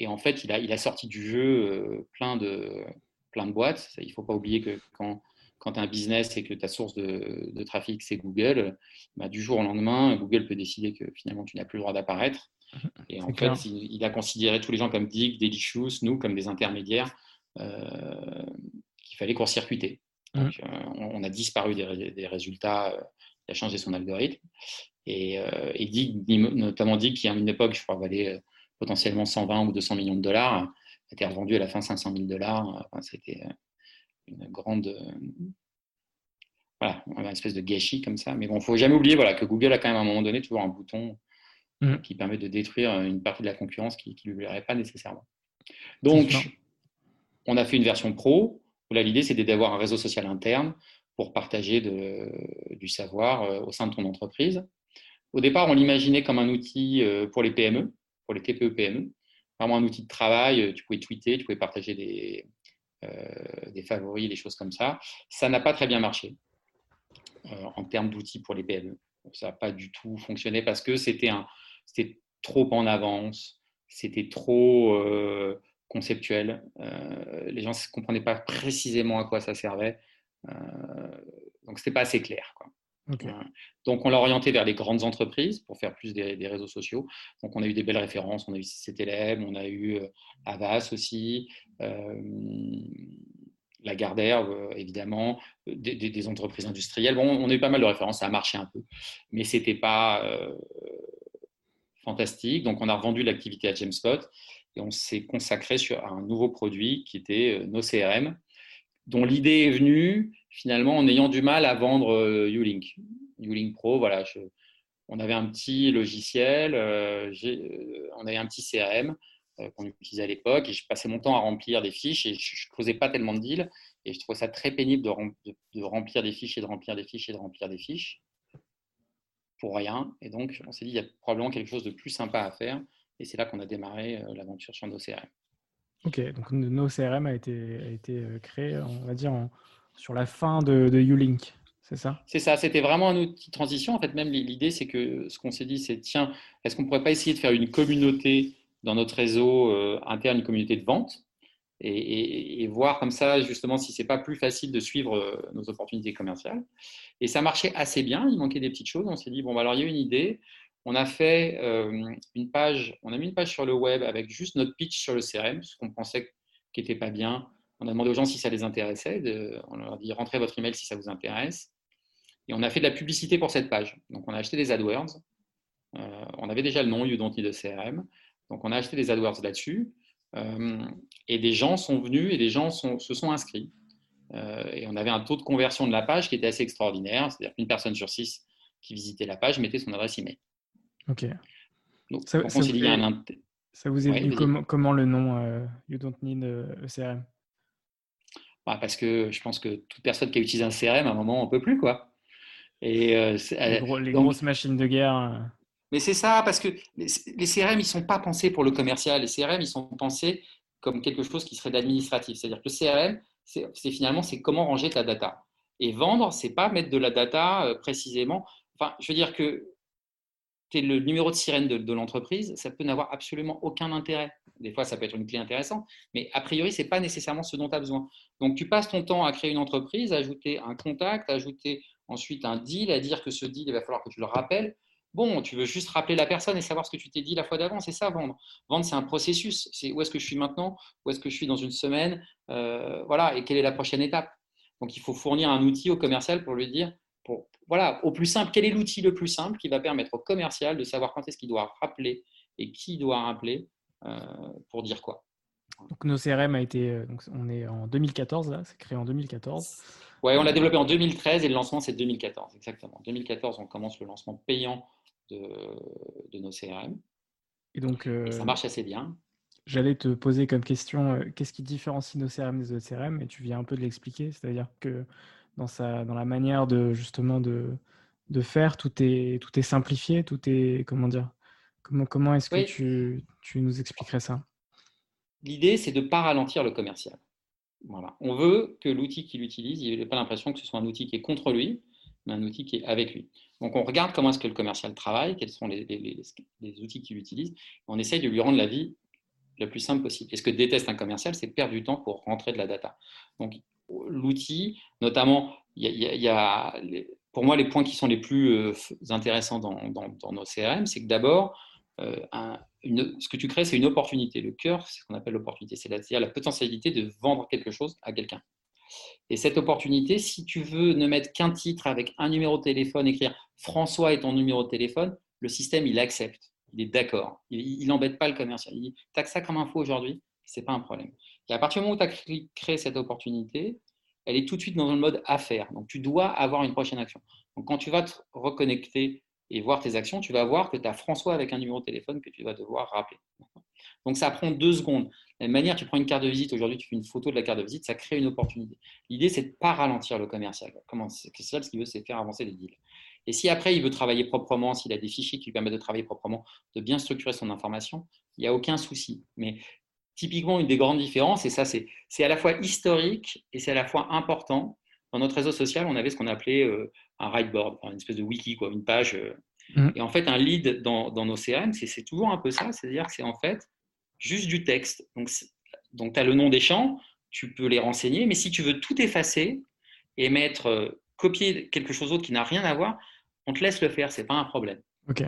Et en fait, il a, il a sorti du jeu euh, plein, de, plein de boîtes. Il ne faut pas oublier que quand, quand tu as un business et que ta source de, de trafic, c'est Google, bah, du jour au lendemain, Google peut décider que finalement, tu n'as plus le droit d'apparaître. Et en fait, il, a considéré tous les gens comme Dick, Delicious, nous, comme des intermédiaires euh, qu'il fallait court-circuiter. Mmh. Euh, on, a disparu des, des résultats. il a changé son algorithme. Et, notamment Dick, qui à une époque, je crois, valait potentiellement 120 ou 200 millions de dollars, a été revendu à la fin 500 000 dollars. C'était euh, une grande. Euh, voilà, une espèce de gâchis comme ça. Mais bon, il ne faut jamais oublier voilà, que Google a quand même à un moment donné toujours un bouton mm. qui permet de détruire une partie de la concurrence qui ne lui plairait pas nécessairement. Donc, on a fait une version pro. Là, l'idée, c'est d'avoir un réseau social interne pour partager de, du savoir euh, au sein de ton entreprise. Au départ, on l'imaginait comme un outil pour les PME, pour les TPE-PME. Vraiment un outil de travail, euh, tu pouvais tweeter, tu pouvais partager des, euh, des favoris, des choses comme ça. Ça n'a pas très bien marché euh, en termes d'outils pour les PME. Ça n'a pas du tout fonctionné parce que c'était trop en avance, c'était trop conceptuel. les gens ne comprenaient pas précisément à quoi ça servait. donc, ce n'était pas assez clair. Quoi. Donc, on l'a orienté vers les grandes entreprises pour faire plus des, réseaux sociaux. Donc, on a eu des belles références. On a eu CTLM, on a eu euh, Avas aussi, euh, Lagardère, euh, évidemment, des, entreprises industrielles. On a eu pas mal de références. Ça a marché un peu, mais ce n'était pas fantastique. Donc, on a revendu l'activité à Jamespot et on s'est consacré sur un nouveau produit qui était nos CRM, dont l'idée est venue finalement en ayant du mal à vendre euh, Ulink. Ulink Pro, voilà, on avait un petit logiciel, euh, euh, on avait un petit CRM qu'on utilisait à l'époque et je passais mon temps à remplir des fiches et je ne faisais pas tellement de deals et je trouvais ça très pénible de, remplir des fiches et de remplir des fiches et de remplir des fiches pour rien. Et donc, on s'est dit, il y a probablement quelque chose de plus sympa à faire et c'est là qu'on a démarré l'aventure sur CRM. Ok, donc nos CRM a été, a été créé, on va dire, sur la fin de, de Ulink. C'est ça? C'est ça, c'était vraiment un outil de transition. En fait, même l'idée, c'est que ce qu'on s'est dit, c'est tiens, est-ce qu'on ne pourrait pas essayer de faire une communauté dans notre réseau euh, interne, une communauté de vente et, voir comme ça, justement, si c'est pas plus facile de suivre euh, nos opportunités commerciales? Et ça marchait assez bien, il manquait des petites choses. On s'est dit, bon, bah, alors il y a une idée. On a fait euh, une page, mis une page sur le web avec juste notre pitch sur le CRM, ce qu'on pensait qui n'était pas bien on a demandé aux gens si ça les intéressait. on leur a dit rentrez votre email si ça vous intéresse. Et on a fait de la publicité pour cette page. Donc on a acheté des AdWords. Euh, on avait déjà le nom You Don't Need a CRM. Donc on a acheté des AdWords là-dessus. Euh, et des gens sont venus et des gens se sont inscrits. Et on avait un taux de conversion de la page qui était assez extraordinaire. C'est-à-dire qu'une personne sur six qui visitait la page mettait son adresse email. OK. Donc, ça, ça, vous, un... ça vous est venu comment, comment, le nom You Don't Need a CRM bah, parce que je pense que toute personne qui a utilisé un CRM, à un moment, on ne peut plus. Quoi. Et, euh, les, grosses machines de guerre. Euh. Mais c'est ça, parce que les, CRM, ils ne sont pas pensés pour le commercial. Les CRM, ils sont pensés comme quelque chose qui serait d'administratif. C'est-à-dire que le CRM, c'est finalement, c'est comment ranger ta data. Et vendre, c'est pas mettre de la data euh, précisément. Enfin, je veux dire que tu le numéro de sirène de, l'entreprise, ça peut n'avoir absolument aucun intérêt. Des fois, ça peut être une clé intéressante, mais a priori, ce n'est pas nécessairement ce dont tu as besoin. Donc, tu passes ton temps à créer une entreprise, à ajouter un contact, à ajouter ensuite un deal, à dire que ce deal, il va falloir que tu le rappelles. Bon, tu veux juste rappeler la personne et savoir ce que tu t'es dit la fois d'avant, c'est ça vendre. Vendre, c'est un processus. C'est où est-ce que je suis maintenant, où est-ce que je suis dans une semaine, euh, voilà, et quelle est la prochaine étape? Donc, il faut fournir un outil au commercial pour lui dire, pour, voilà, au plus simple, quel est l'outil le plus simple qui va permettre au commercial de savoir quand est-ce qu'il doit rappeler et qui doit rappeler euh, pour dire quoi. Donc, nos CRM a été, euh, donc on est en 2014 là, c'est créé en 2014. Ouais, on l'a développé en 2013 et le lancement c'est 2014, exactement. En 2014, on commence le lancement payant de, de nos CRM. Et donc, et ça euh, marche assez bien. J'allais te poser comme question, qu'est-ce qui différencie nos CRM des autres CRM Et tu viens un peu de l'expliquer, c'est-à-dire que dans, sa, dans la manière de justement de, de faire, tout est, tout est simplifié, tout est, comment dire, comment, comment est-ce que tu, tu, nous expliquerais ça? L'idée, c'est de ne pas ralentir le commercial. Voilà. On veut que l'outil qu'il utilise, il n'ait pas l'impression que ce soit un outil qui est contre lui, mais un outil qui est avec lui. Donc on regarde comment est-ce que le commercial travaille, quels sont les, les, les outils qu'il utilise, et on essaye de lui rendre la vie la plus simple possible. Et ce que déteste un commercial, c'est perdre du temps pour rentrer de la data. Donc l'outil, notamment, il y, a, pour moi les points qui sont les plus euh, intéressants dans, nos CRM, c'est que d'abord, euh, ce que tu crées, c'est une opportunité. Le cœur, c'est ce qu'on appelle l'opportunité, c'est-à-dire la potentialité de vendre quelque chose à quelqu'un. Et cette opportunité, si tu veux ne mettre qu'un titre avec un numéro de téléphone, écrire François est ton numéro de téléphone, le système, il accepte, il est d'accord, il n'embête pas le commercial. Il as ça comme info aujourd'hui, ce n'est pas un problème. Et à partir du moment où tu as créé cette opportunité, elle est tout de suite dans le mode affaire. Donc, tu dois avoir une prochaine action. Donc, quand tu vas te reconnecter et voir tes actions, tu vas voir que tu as François avec un numéro de téléphone que tu vas devoir rappeler. Donc, ça prend deux secondes. De la même manière, tu prends une carte de visite, aujourd'hui, tu fais une photo de la carte de visite, ça crée une opportunité. L'idée, c'est de ne pas ralentir le commercial. Comment c'est ce qu'il veut, c'est faire avancer les deals. Et si après, il veut travailler proprement, s'il a des fichiers qui lui permettent de travailler proprement, de bien structurer son information, il n'y a aucun souci. Mais typiquement, une des grandes différences, et ça, c'est à la fois historique et c'est à la fois important. Dans notre réseau social, on avait ce qu'on appelait euh, un writeboard, une espèce de wiki, quoi, une page. Euh. Mmh. Et en fait, un lead dans, nos CRM, c'est toujours un peu ça, c'est-à-dire que c'est en fait juste du texte. Donc, donc tu as le nom des champs, tu peux les renseigner, mais si tu veux tout effacer et mettre, euh, copier quelque chose d'autre qui n'a rien à voir, on te laisse le faire, c'est pas un problème. Ok.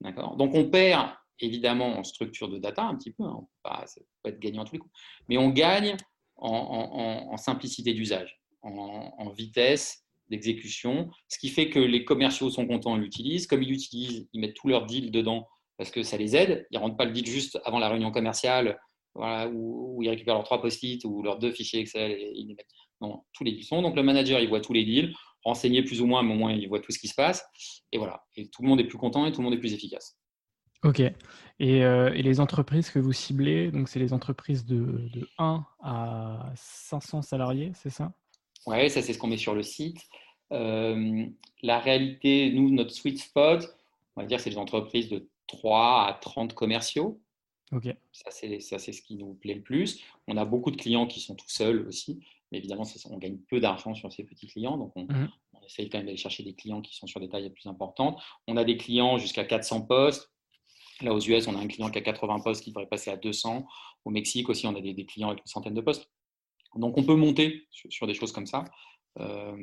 D'accord? Donc on perd évidemment en structure de data un petit peu, hein. ça peut être gagnant tous les coups, mais on gagne en, simplicité d'usage, en, vitesse d'exécution, ce qui fait que les commerciaux sont contents et l'utilisent. Comme ils l'utilisent, ils mettent tous leurs deals dedans parce que ça les aide. Ils ne rentrent pas le deal juste avant la réunion commerciale où, ils récupèrent leurs trois post-it ou leurs deux fichiers Excel et ils les mettent. Non, tous les deals sont. Donc le manager, il voit tous les deals, renseigné plus ou moins, mais au moins il voit tout ce qui se passe. Et voilà. Et tout le monde est plus content et tout le monde est plus efficace. Ok. Euh, et, les entreprises que vous ciblez, donc c'est les entreprises de, 1 à 500 salariés, c'est ça? Oui, ça c'est ce qu'on met sur le site. Euh, la réalité, nous, notre sweet spot, on va dire, c'est les entreprises de 3 à 30 commerciaux. Ok. Ça, c'est ce qui nous plaît le plus. On a beaucoup de clients qui sont tout seuls aussi, mais évidemment, on gagne peu d'argent sur ces petits clients, donc on, mmh. on essaye quand même d'aller chercher des clients qui sont sur des tailles plus importantes. On a des clients jusqu'à 400 postes. Là, aux US, on a un client qui a 80 postes qui devrait passer à 200. Au Mexique aussi, on a des, clients avec une centaine de postes. Donc, on peut monter sur, des choses comme ça. Euh,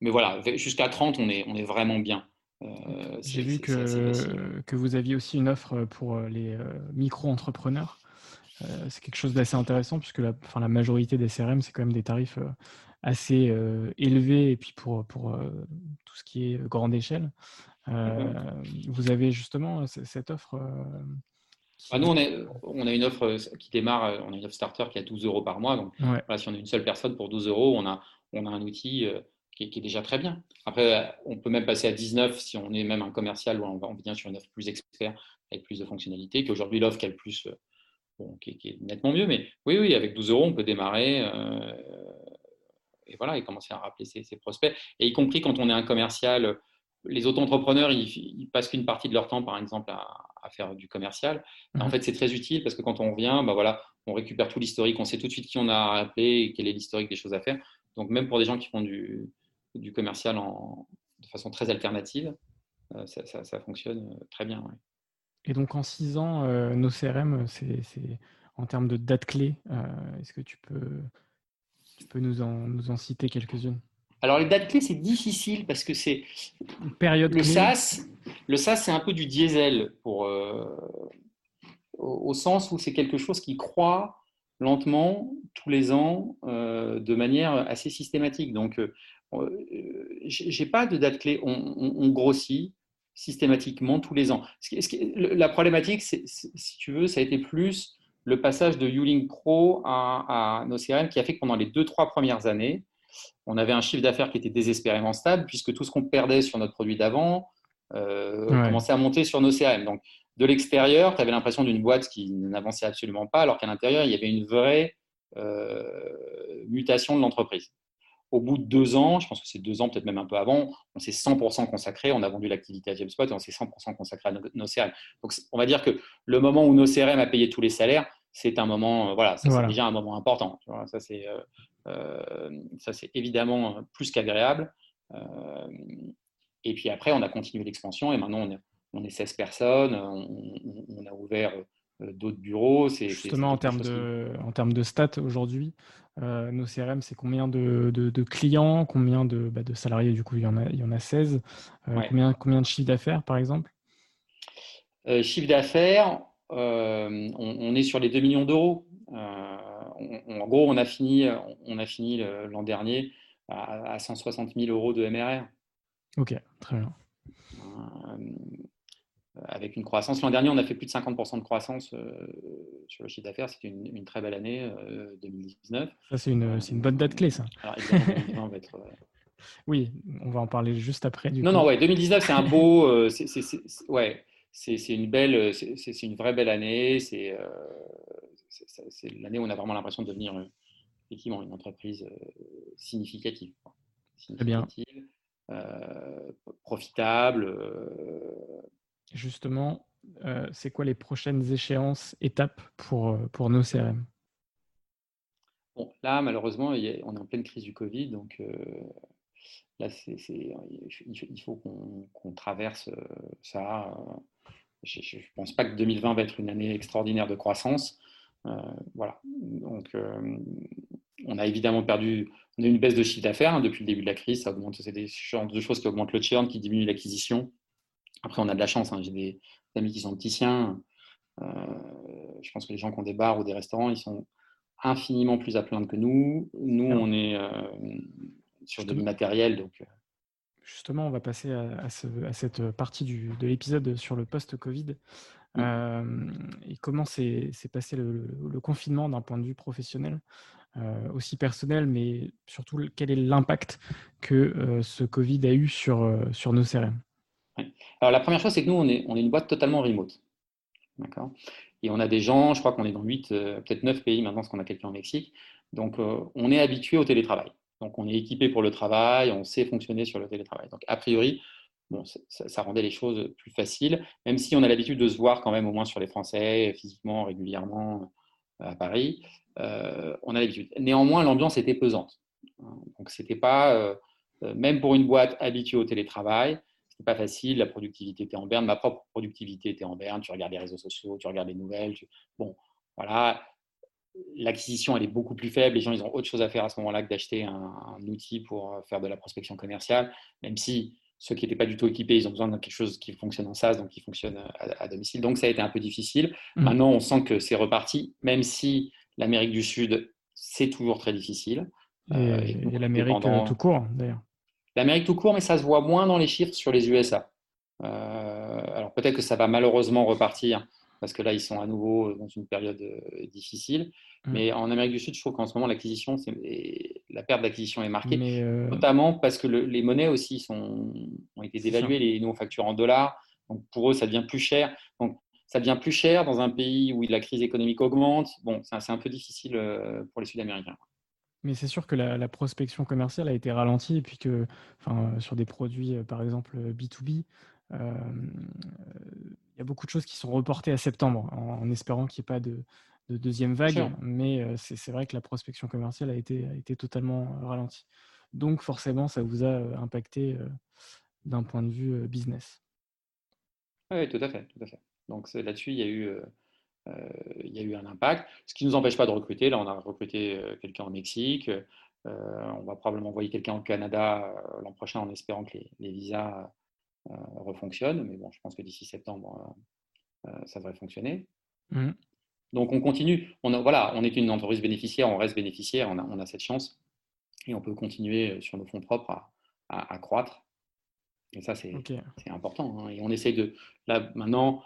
mais voilà, jusqu'à 30, on est, on est vraiment bien. Euh, J'ai vu que, que vous aviez aussi une offre pour euh, les micro-entrepreneurs. c'est quelque chose d'assez intéressant puisque la, enfin, la majorité des CRM, c'est quand même des tarifs assez élevés et puis pour, pour tout ce qui est grande échelle. Euh, vous avez justement cette offre ah, nous, on, on, a une offre qui démarre, on a une offre starter qui est à 12 euros par mois. Donc, si on a une seule personne pour 12 euros, on a, on a un outil qui est, déjà très bien. Après, on peut même passer à 19 si on est même un commercial ou on, vient sur une offre plus expert avec plus de fonctionnalités, qui aujourd'hui l'offre qui, est plus, bon, qui, est nettement mieux. Mais oui, oui, avec 12 euros, on peut démarrer et voilà, et commencer à rappeler ses, ses, prospects. Et y compris quand on est un commercial les auto-entrepreneurs, ils, passent qu'une partie de leur temps, par exemple, à, faire du commercial. En mhm. fait, c'est très utile parce que quand on revient, bah voilà, on récupère tout l'historique, on sait tout de suite qui on a appelé et quel est l'historique des choses à faire. Donc, même pour des gens qui font du, commercial de façon très alternative, ça, fonctionne très bien. Et donc en six ans, nos CRM, c'est en termes de dates clés, est-ce que tu peux, tu peux nous, en, nous en citer quelques-unes? Alors les dates clés, c'est difficile parce que c'est période le SaaS. Le SaaS, c'est un peu du diesel pour, au, sens où c'est quelque chose qui croît lentement tous les ans euh, de manière assez systématique. Donc, euh, euh j'ai pas de date clé. On, grossit systématiquement tous les ans. la problématique, si tu veux, ça a été plus le passage de Uling Pro à, à nos CRM qui a fait que pendant les deux, trois premières années, on avait un chiffre d'affaires qui était désespérément stable puisque tout ce qu'on perdait sur notre produit d'avant euh, commençait à monter sur nos CRM. Donc, de l'extérieur, tu avais l'impression d'une boîte qui n'avançait absolument pas, alors qu'à l'intérieur, il y avait une vraie euh, mutation de l'entreprise. Au bout de deux ans, je pense que c'est deux ans, peut-être même un peu avant, on s'est 100% consacré, on a vendu l'activité à JamesPot et on s'est 100% consacré à nos, CRM. Donc, on va dire que le moment où nos CRM a payé tous les salaires, c'est un moment, euh, voilà, c'est déjà un moment important. ça, c'est, euh, ça, c'est évidemment plus qu'agréable. et puis après, on a continué l'expansion et maintenant, on est, on est 16 personnes, on, a ouvert euh, d'autres bureaux. Justement, en termes, de, en termes de stats aujourd'hui, euh, nos CRM, c'est combien de, clients, combien bah, de, salariés Du coup, il y en a, il y en a 16. Euh, combien, combien de chiffre d'affaires, par exemple? Chiffre d'affaires, on, est sur les 2 millions d'euros. En gros, on a fini, on a fini l'an dernier à, à, 160 000 euros de MRR. Ok, très bien avec une croissance. L'an dernier, on a fait plus de 50% de croissance euh, sur le chiffre d'affaires. C'était une, très belle année, 2019. Euh, ça, c'est une, une, bonne date clé, ça. Alors, évidemment, va être, euh, Oui, on va en parler juste après. Du non, non, ouais, 2019, c'est un beau. c'est, ouais, c'est, une belle, c'est, une vraie belle année. C'est, l'année où on a vraiment l'impression de devenir effectivement une entreprise significative. significative profitable justement, euh, c'est quoi les prochaines échéances, étapes pour, euh, pour nos CRM bon, Là, malheureusement, on est en pleine crise du Covid, donc euh, là, il faut qu'on traverse ça. Je ne pense pas que 2020 va être une année extraordinaire de croissance. Voilà. Donc, on a évidemment perdu, on a une baisse de chiffre d'affaires hein, depuis le début de la crise. Ça augmente, c'est des choses qui augmentent le churn, qui diminuent l'acquisition. Après, on a de la chance. Hein. J'ai des, amis qui sont opticiens. Euh, je pense que les gens qui ont des bars ou des restaurants, ils sont infiniment plus à plaindre que nous. Nous, on est euh, sur de l'immatériel. Donc... Euh. Justement, on va passer à, cette partie de l'épisode sur le post-Covid. Mm. et comment s'est passé le, confinement d'un point de vue professionnel, aussi personnel, mais surtout quel est l'impact que ce Covid a eu sur, sur nos CRM alors, la première chose, c'est que nous, on est, on est une boîte totalement remote. D'accord? Et on a des gens, je crois qu'on est dans 8, euh, peut-être 9 pays maintenant, parce qu'on a quelqu'un au Mexique. Donc, on est habitué au télétravail. Donc, on est équipé pour le travail, on sait fonctionner sur le télétravail. Donc, a priori, bon, ça, rendait les choses plus faciles, même si on a l'habitude de se voir quand même au moins sur les Français, physiquement, régulièrement euh, à Paris. on a l'habitude. Néanmoins, l'ambiance était pesante. Donc, c'était pas, même pour une boîte habituée au télétravail, pas facile, la productivité était en berne, ma propre productivité était en berne, tu regardes les réseaux sociaux, tu regardes les nouvelles, bon, voilà, l'acquisition elle est beaucoup plus faible, les gens ils ont autre chose à faire à ce moment-là que d'acheter un, outil pour euh, faire de la prospection commerciale, même si ceux qui n'étaient pas du tout équipés, ils ont besoin de quelque chose qui fonctionne en SaaS, donc qui fonctionne euh, à, domicile. Donc ça a été un peu difficile. Mmh. Maintenant, on sent que c'est reparti, même si l'Amérique du Sud, c'est toujours très difficile. Et, euh, l'Amérique tout court, d'ailleurs. L'Amérique tout court, mais ça se voit moins dans les chiffres sur les USA. Euh, alors peut-être que ça va malheureusement repartir parce que là, ils sont à nouveau dans une période euh, difficile. Mm. Mais en Amérique du Sud, je trouve qu'en ce moment, l'acquisition, la perte d'acquisition est marquée, euh, notamment parce que les monnaies aussi sont, ont été dévaluées. Les, nous, on facture en dollars, donc pour eux, ça devient plus cher. Donc, ça devient plus cher dans un pays où la crise économique augmente. Bon, c'est un peu difficile pour les Sud-Américains. Mais c'est sûr que la, prospection commerciale a été ralentie et puis que enfin, sur des produits, euh, par exemple B2B, euh, il y a beaucoup de choses qui sont reportées à septembre en, espérant qu'il n'y ait pas de, deuxième vague. Mais euh, c'est vrai que la prospection commerciale a été, a été totalement ralentie. Donc forcément, ça vous a impacté d'un point de vue business. Oui, tout à fait, tout à fait. Donc là-dessus, il y a eu, il y a eu un impact, ce qui ne nous empêche pas de recruter. Là, on a recruté quelqu'un au Mexique. on va probablement envoyer quelqu'un au Canada l'an prochain en espérant que les, visas refonctionnent. Mais bon, je pense que d'ici septembre, ça devrait fonctionner. Mmh. Donc on continue. On voilà, on est une entreprise bénéficiaire, on reste bénéficiaire, on a, cette chance et on peut continuer sur nos fonds propres à, croître. Et ça, c'est important. Hein. Et on essaye de. Là, maintenant,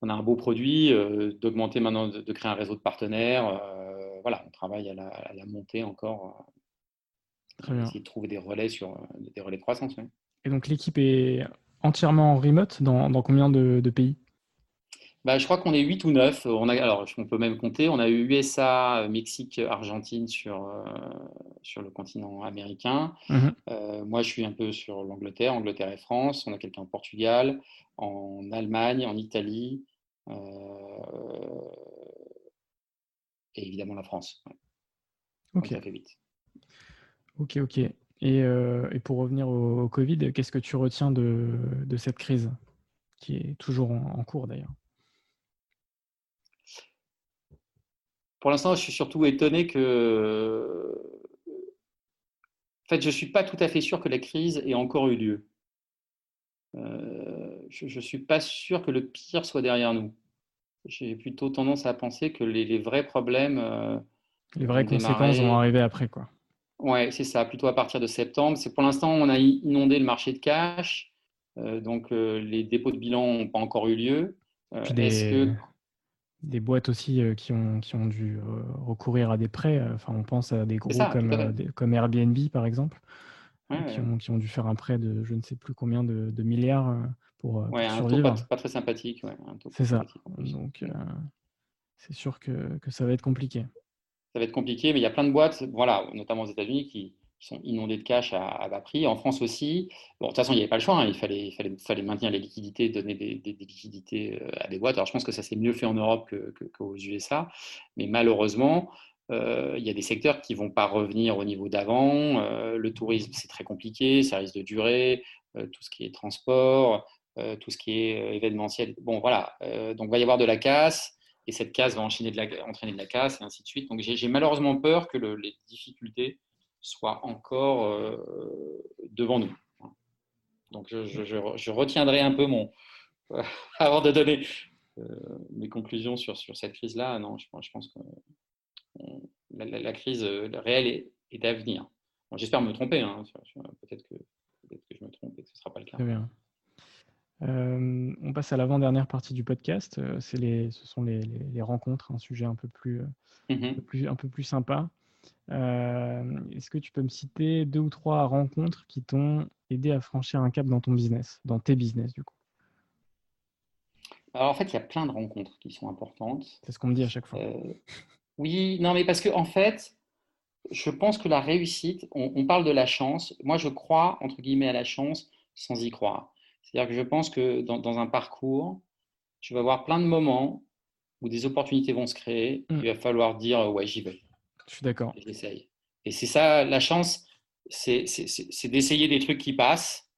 on a un beau produit, euh, d'augmenter maintenant, de, créer un réseau de partenaires. Euh, voilà, on travaille à la, montée encore. Euh, Très bien. Essayer de trouver des relais sur des relais de croissance. Et donc l'équipe est entièrement en remote dans, combien de pays? Bah, je crois qu'on est 8 ou 9. On a, alors, on peut même compter. On a eu USA, Mexique, Argentine sur, euh, sur le continent américain. Mmh euh, moi, je suis un peu sur l'Angleterre, Angleterre et France. On a quelqu'un en Portugal, en Allemagne, en Italie. Euh, et évidemment la France. Ok. ça fait vite. Ok, ok. Et, et pour revenir au, Covid, qu'est-ce que tu retiens de, de, cette crise, qui est toujours en cours d'ailleurs? Pour l'instant, je suis surtout étonné que. En fait, je ne suis pas tout à fait sûr que la crise ait encore eu lieu. Euh, je ne suis pas sûr que le pire soit derrière nous. J'ai plutôt tendance à penser que les, vrais problèmes. Euh, les vraies conséquences vont arriver après, quoi. Ouais, c'est ça, plutôt à partir de septembre. C'est pour l'instant, on a inondé le marché de cash, euh, donc les dépôts de bilan n'ont pas encore eu lieu. Que des boîtes aussi euh, qui, ont, qui ont dû euh, recourir à des prêts. Euh, enfin, on pense à des gros comme, comme Airbnb, par exemple, qui, Ont, qui, ont, dû faire un prêt de je ne sais plus combien de, de milliards pour, un survivre. Taux pas, très sympathique. c'est ça. Donc, c'est sûr que, que, ça va être compliqué. Ça va être compliqué, mais il y a plein de boîtes, voilà, notamment aux États-Unis, qui, sont inondés de cash à, bas prix. En France aussi, bon, de toute façon, il n'y avait pas le choix, hein. il fallait, maintenir les liquidités, donner des, liquidités euh, à des boîtes. Alors, je pense que ça s'est mieux fait en Europe qu'aux USA, mais malheureusement, euh, il y a des secteurs qui ne vont pas revenir au niveau d'avant. Euh, le tourisme, c'est très compliqué, ça risque de durer, tout ce qui est transport, tout ce qui est événementiel. Bon, voilà, donc il va y avoir de la casse. Et cette casse va entraîner de la casse et ainsi de suite. Donc j'ai malheureusement peur que les difficultés soit encore euh, devant nous. Donc je, retiendrai un peu mon... avant de donner euh, mes conclusions sur, sur cette crise-là, non, je, pense que la, crise réelle est, est à venir. J'espère me tromper, hein, peut-être que, que, je me trompe et que ce ne sera pas le cas. Très bien. Euh, on passe à l'avant-dernière partie du podcast. C'est les, ce sont les, les, rencontres, un sujet un peu plus, mm-hmm. un peu plus, un peu plus sympa. Euh, est-ce que tu peux me citer deux ou trois rencontres qui t'ont aidé à franchir un cap dans ton business, dans tes business du coup? Alors en fait, il y a plein de rencontres qui sont importantes. C'est ce qu'on me dit à chaque fois. Euh, oui, non, mais parce que en fait, je pense que la réussite, on, parle de la chance. Moi, je crois entre guillemets à la chance sans y croire. C'est-à-dire que je pense que dans, dans, un parcours, tu vas avoir plein de moments où des opportunités vont se créer. Mm. Il va falloir dire ouais, j'y vais. Je suis d'accord. J'essaye. Et c'est ça, la chance, c'est d'essayer des trucs qui passent.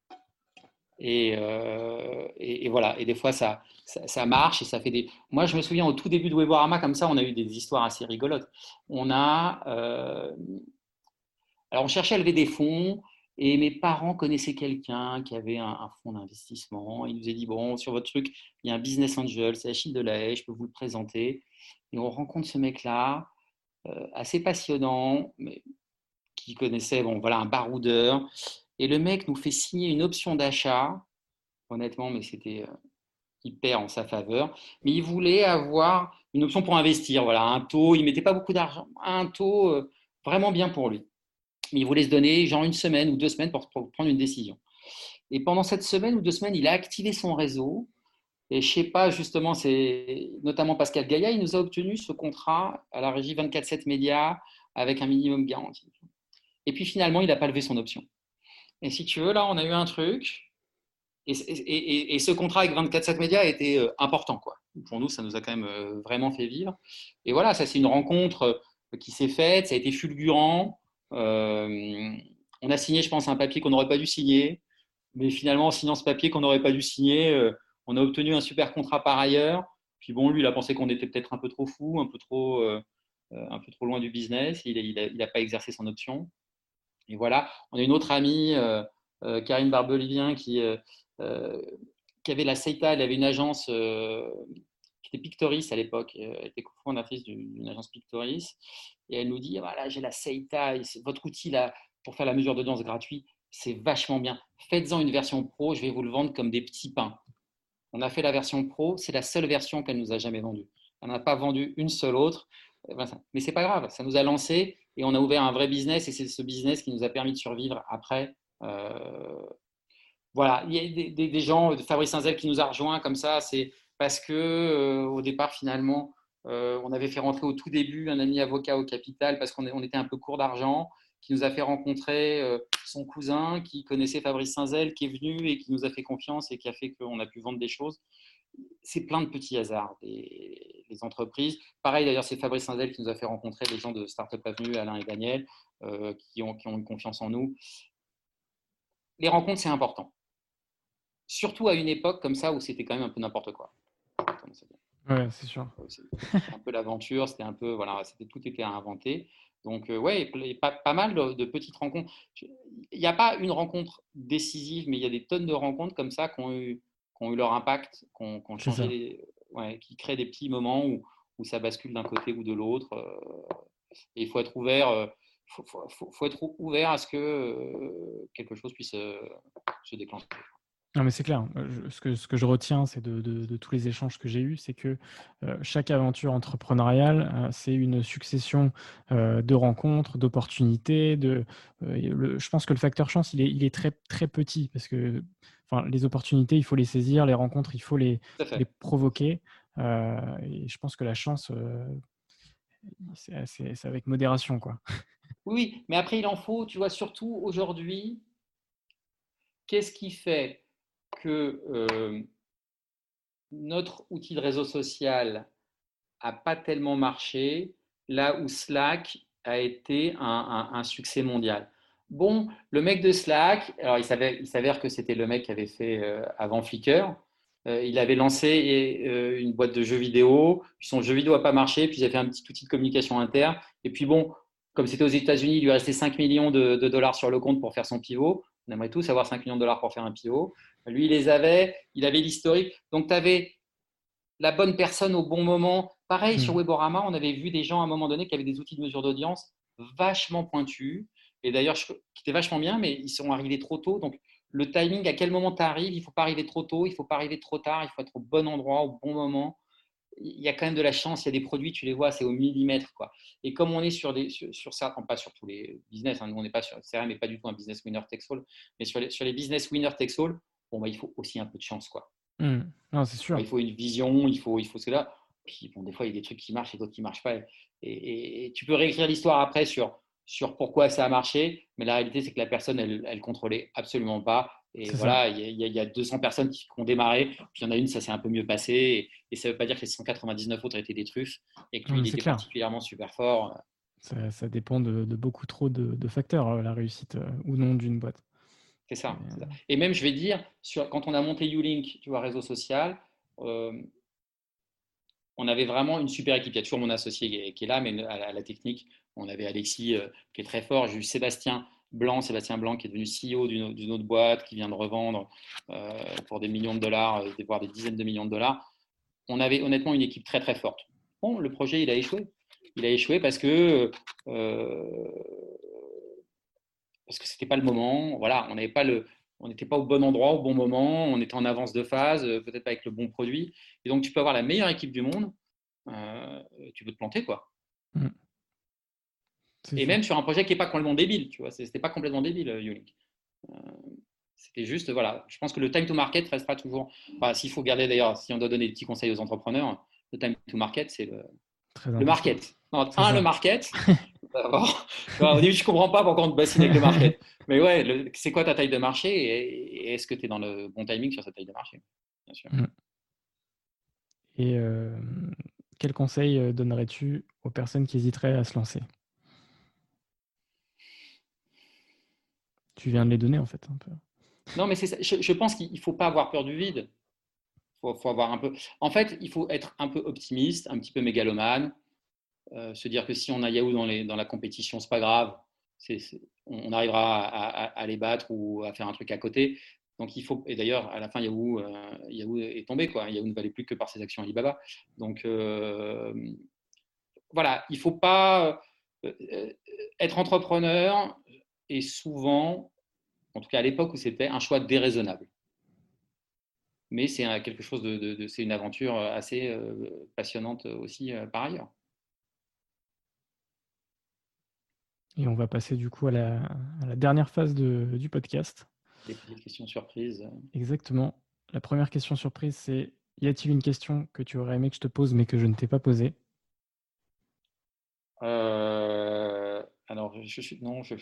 Euh, et, et, voilà. Et des fois, ça, ça, marche et ça fait des. Moi, je me souviens au tout début de Weborama, comme ça, on a eu des histoires assez rigolotes. On a. Euh, alors, on cherchait à lever des fonds. Et mes parents connaissaient quelqu'un qui avait un, fonds d'investissement. Il nous a dit Bon, sur votre truc, il y a un business angel, c'est Achille Delahaye, je peux vous le présenter. Et on rencontre ce mec-là. Euh, assez passionnant, mais qui connaissait bon, voilà, un baroudeur. Et le mec nous fait signer une option d'achat, honnêtement, mais c'était euh, hyper en sa faveur. Mais il voulait avoir une option pour investir, voilà, un taux, il mettait pas beaucoup d'argent, un taux euh, vraiment bien pour lui. Mais il voulait se donner genre une semaine ou deux semaines pour prendre une décision. Et pendant cette semaine ou deux semaines, il a activé son réseau et je sais pas, justement, c'est notamment Pascal Gaïa, il nous a obtenu ce contrat à la régie 24-7 Média avec un minimum garanti. Et puis finalement, il n'a pas levé son option. Et si tu veux, là, on a eu un truc. Et, ce contrat avec 24-7 Média a été euh, important. Quoi. Pour nous, ça nous a quand même euh, vraiment fait vivre. Et voilà, ça, c'est une rencontre euh, qui s'est faite. Ça a été fulgurant. On a signé, je pense, un papier qu'on n'aurait pas dû signer. Mais finalement, en signant ce papier qu'on n'aurait pas dû signer, On a obtenu un super contrat par ailleurs. Puis bon, lui, il a pensé qu'on était peut-être un peu trop fou, un peu trop, trop loin du business. Il n'a pas exercé son option. Et voilà, on a une autre amie, Karine Barbelivien, qui, qui avait la CETA, elle avait une agence qui était Pictoris à l'époque, elle était cofondatrice d'une agence Pictoris, et elle nous dit, voilà, j'ai la CETA, votre outil là, pour faire la mesure d'audience gratuit, c'est vachement bien. Faites-en une version pro, je vais vous le vendre comme des petits pains. On a fait la version pro, c'est la seule version qu'elle nous a jamais vendue. Elle n'a pas vendu une seule autre. Mais c'est pas grave, ça nous a lancé et on a ouvert un vrai business et c'est ce business qui nous a permis de survivre après. Euh, voilà, il y a des, gens, Fabrice Sinzel qui nous a rejoint comme ça, c'est parce que euh, au départ finalement, euh, on avait fait rentrer au tout début un ami avocat au capital parce qu'on était un peu court d'argent, qui nous a fait rencontrer son cousin qui connaissait Fabrice Sinzel, qui est venu et qui nous a fait confiance et qui a fait qu'on a pu vendre des choses. C'est plein de petits hasards, des, les entreprises. Pareil d'ailleurs, c'est Fabrice Sinzel qui nous a fait rencontrer des gens de Startup Avenue, Alain et Daniel, qui, ont, qui ont une confiance en nous. Les rencontres, c'est important surtout à une époque comme ça où c'était quand même un peu n'importe quoi. Ouais, c'est sûr. un peu l'aventure, c'était un peu, voilà, c'était tout était à inventer. Donc, euh, ouais, pas, pas mal de, petites rencontres. Il n'y a pas une rencontre décisive, mais il y a des tonnes de rencontres comme ça qui ont eu, qui ont eu leur impact, qui, ont, changé, ouais, qui créent des petits moments où, où ça bascule d'un côté ou de l'autre. Euh, et il faut être ouvert. Euh, faut, faut, faut, être ouvert à ce que quelque chose puisse se déclencher. Non, mais c'est clair. ce, que, ce que je retiens, c'est de, tous les échanges que j'ai eus, c'est que chaque aventure entrepreneuriale, c'est une succession de rencontres, d'opportunités. De, je pense que le facteur chance, il est, il est très, très petit parce que enfin, les opportunités, il faut les saisir, les rencontres, il faut les, les provoquer. et je pense que la chance, c'est avec modération. Quoi. Oui, mais après, il en faut, tu vois, surtout aujourd'hui, qu'est-ce qui fait que euh, notre outil de réseau social n'a pas tellement marché, là où Slack a été un, succès mondial. Bon, le mec de Slack, alors il s'avère, que c'était le mec qui avait fait euh, avant Flickr. Euh, il avait lancé une boîte de jeux vidéo, son jeu vidéo n'a pas marché, puis il a fait un petit outil de communication interne. Et puis bon, comme c'était aux États-Unis, il lui restait 5 millions de, dollars sur le compte pour faire son pivot. On aimerait tous avoir 5 millions de dollars pour faire un pivot. Lui, il les avait, il avait l'historique. Donc, tu avais la bonne personne au bon moment. Pareil, sur hmm. Weborama, on avait vu des gens à un moment donné qui avaient des outils de mesure d'audience vachement pointus. Et d'ailleurs, qui étaient vachement bien, mais ils sont arrivés trop tôt. Donc, le timing, à quel moment tu arrives, il ne faut pas arriver trop tôt, il ne faut pas arriver trop tard, il faut être au bon endroit, au bon moment. Il y a quand même de la chance, il y a des produits, tu les vois, c'est au millimètre. Quoi. Et comme on est sur, des, sur, ça, pas sur tous les business, hein, nous on n'est pas sur CRM, mais pas du tout un business winner takes all, mais sur les, sur les business winner takes all, bon, bah, il faut aussi un peu de chance. Quoi. Mmh. c'est sûr. Il faut une vision, il faut, il faut cela. Puis bon, des fois, il y a des trucs qui marchent et d'autres qui ne marchent pas. Et, tu peux réécrire l'histoire après sur, sur pourquoi ça a marché, mais la réalité, c'est que la personne, elle ne contrôlait absolument pas. Et voilà, il y, y, a 200 personnes qui, ont démarré, puis il y en a une, ça s'est un peu mieux passé. Et, ça ne veut pas dire que les 199 autres étaient des truffes et que lui, il était particulièrement super fort. Ça, dépend de, beaucoup trop de, facteurs, la réussite euh, ou non d'une boîte. C'est ça, Et même, je vais dire, sur, quand on a monté Ulink, tu vois, réseau social, euh, on avait vraiment une super équipe. Il y a toujours mon associé qui est, là, mais à la, technique, on avait Alexis euh, qui est très fort. J'ai eu Sébastien Blanc, Sébastien Blanc qui est devenu CEO d'une autre boîte, qui vient de revendre euh, pour des millions de dollars, voire des dizaines de millions de dollars. On avait honnêtement une équipe très très forte. Bon, le projet, il a échoué. Il a échoué parce que parce que c'était pas le moment. Voilà, on pas n'était pas au bon endroit au bon moment, on était en avance de phase, euh, peut-être pas avec le bon produit. Et donc, tu peux avoir la meilleure équipe du monde, euh, tu peux te planter, quoi. Mm. Et même sur un projet qui n'est pas complètement débile, tu vois, c'était pas complètement débile, Ulink. Euh, c'était juste, voilà, je pense que le time to market restera toujours. S'il faut garder d'ailleurs, si on doit donner des petits conseils aux entrepreneurs, le time to market, c'est le, le market. un, le market. Au début, je ne comprends pas pourquoi on te bassine avec le market. Mais ouais, c'est quoi ta taille de marché et, est-ce que tu es dans le bon timing sur cette taille de marché? Bien sûr. Mm. Et euh, quel conseil euh, donnerais-tu aux personnes qui hésiteraient à se lancer? Tu viens de les donner en fait un peu. Non, mais c'est Je, pense qu'il ne faut pas avoir peur du vide. Faut, faut, avoir un peu. En fait, il faut être un peu optimiste, un petit peu mégalomane, euh, se dire que si on a Yahoo dans, la compétition, c'est pas grave, on arrivera à, les battre ou à faire un truc à côté. Donc il faut, et d'ailleurs à la fin Yahoo, euh, Yahoo est tombé quoi. Yahoo ne valait plus que par ses actions Alibaba. Donc euh, voilà, il faut pas être entrepreneur et souvent, en tout cas à l'époque où c'était un choix déraisonnable mais c'est quelque chose de, c'est une aventure assez euh, passionnante aussi euh, par ailleurs. Et on va passer du coup à la, dernière phase du podcast. Les petites questions surprises. Exactement. La première question surprise, c'est y a-t-il une question que tu aurais aimé que je te pose mais que je ne t'ai pas posée? Euh, Alors, je, suis non, je,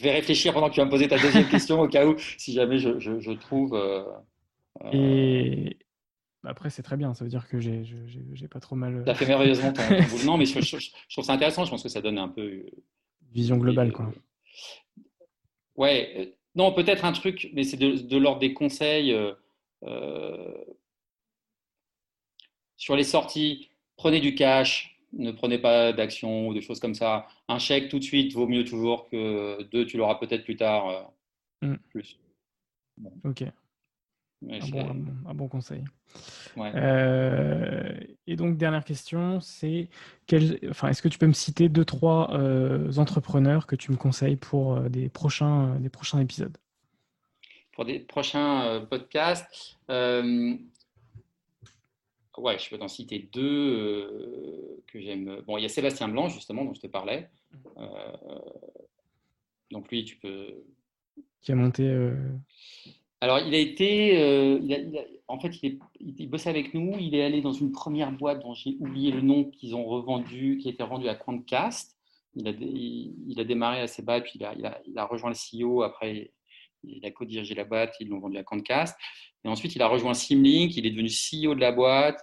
vais réfléchir pendant que tu vas me poser ta deuxième question au cas où, si jamais je, trouve. Et après, c'est très bien. Ça veut dire que j'ai pas trop mal. Ça fait merveilleusement ton, boulot. Non, mais je, trouve ça intéressant. Je pense que ça donne un peu. Euh, Vision globale, quoi. Ouais. Euh, non, peut-être un truc, mais c'est de, l'ordre des conseils. Euh, sur les sorties, prenez du cash, ne prenez pas d'action ou des choses comme ça. Un chèque tout de suite vaut mieux toujours que deux, tu l'auras peut-être plus tard. Mmh. Plus. Ok un, bon, conseil. Euh, et donc, dernière question, c'est enfin, est-ce que tu peux me citer deux, trois euh, entrepreneurs que tu me conseilles pour euh, des, prochains, des prochains épisodes? Pour des prochains podcasts Ouais, je peux t'en citer deux que j'aime. Bon, il y a Sébastien Blanc, justement, dont je te parlais. donc, lui, tu peux. Qui a monté. Alors, il a été, euh, en fait, il, est, bossait avec nous. Il est allé dans une première boîte dont j'ai oublié le nom qu'ils ont revendu, qui a été rendu à Quantcast. Il a, il, a démarré assez bas, puis il a, il a, rejoint le CEO. Après, il a co-dirigé la boîte, ils l'ont vendu à Quantcast. Et ensuite, il a rejoint Simlink. Il est devenu CEO de la boîte.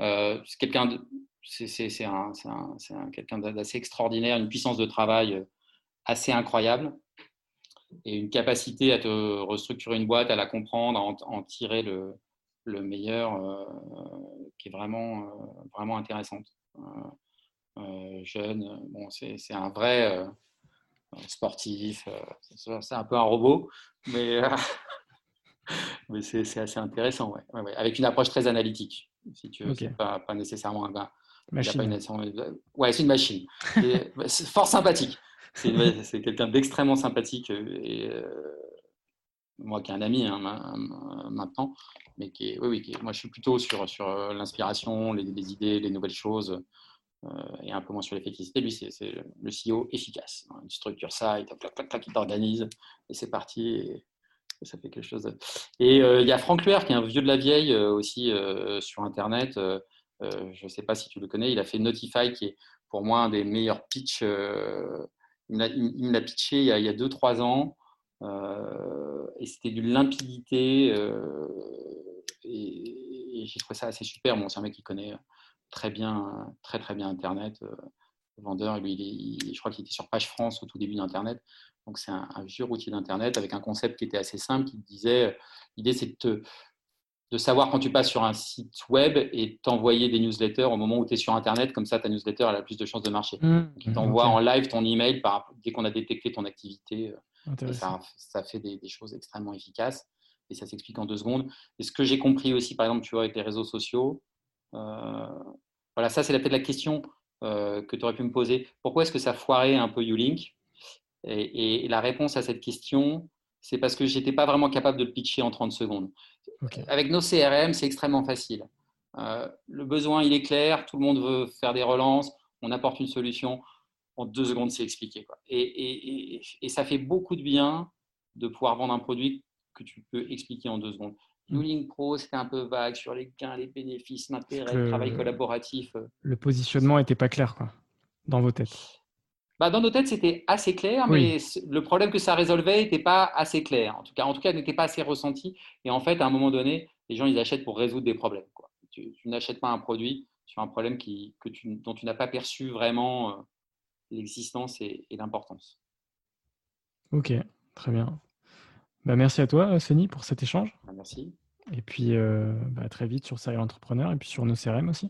Euh, c'est quelqu'un c'est un, un, quelqu'un d'assez extraordinaire, une puissance de travail assez incroyable et une capacité à te restructurer une boîte, à la comprendre, à en, tirer le, le meilleur, euh, qui est vraiment, euh, vraiment intéressante. Euh, jeune, bon, c'est un vrai sportif, c'est un peu un robot, mais, mais c'est assez intéressant, ouais. Ouais, avec une approche très analytique, si tu veux, pas, pas, nécessairement un gars. Machine. Ouais, c'est une machine. fort sympathique. C'est quelqu'un d'extrêmement sympathique euh, et euh, moi qui est un ami hein, maintenant, mais qui est, oui, oui, moi je suis plutôt sur, sur euh, l'inspiration, les, idées, les nouvelles choses, et un peu moins sur l'effectivité. Lui, c'est le CEO efficace. Hein, une structure ça, il t'organise, et c'est parti, et, ça fait quelque chose. Et il y a Franck Luer, qui est un vieux de la vieille aussi sur Internet. je ne sais pas si tu le connais, il a fait Notify, qui est pour moi un des meilleurs pitchs il me l'a pitché il y a 2-3 ans. Euh, et c'était d'une limpidité. Euh, et, j'ai trouvé ça assez super. Bon, c'est un mec qui connaît très bien, très très bien Internet. Euh, vendeur, lui, il je crois qu'il était sur Page France au tout début d'Internet. Donc c'est un, vieux routier d'Internet avec un concept qui était assez simple, qui disait, l'idée c'est de te, de savoir quand tu passes sur un site web et t'envoyer des newsletters au moment où tu es sur Internet. Comme ça, ta newsletter elle a plus de chances de marcher. Mmh, il t'envoie en live ton email par, dès qu'on a détecté ton activité. Euh, ça, ça, fait des, choses extrêmement efficaces et ça s'explique en deux secondes. Et ce que j'ai compris aussi, par exemple, tu vois, avec les réseaux sociaux, euh, voilà, ça, c'est peut-être la question euh, que tu aurais pu me poser. Pourquoi est-ce que ça foirait un peu Ulink et, et, la réponse à cette question, c'est parce que j'étais pas vraiment capable de le pitcher en 30 secondes. Avec nos CRM, c'est extrêmement facile. Euh, le besoin, il est clair, tout le monde veut faire des relances, on apporte une solution, en deux secondes, c'est expliqué. Quoi. Et, ça fait beaucoup de bien de pouvoir vendre un produit que tu peux expliquer en deux secondes. Mm. Pro, c'était un peu vague sur les gains, les bénéfices, l'intérêt, le travail collaboratif. Le positionnement n'était pas clair quoi, dans vos têtes. Bah, dans nos têtes, c'était assez clair, mais le problème que ça résolvait n'était pas assez clair. En tout cas, en tout cas, n'était pas assez ressenti. Et en fait, à un moment donné, les gens, ils achètent pour résoudre des problèmes. Quoi. Tu, n'achètes pas un produit sur un problème qui, que tu, dont tu n'as pas perçu vraiment euh, l'existence et, l'importance. Ok, très bien. Bah, merci à toi, Sony, pour cet échange. Merci. Et puis, bah, très vite sur Serial Entrepreneur et puis sur nos CRM aussi.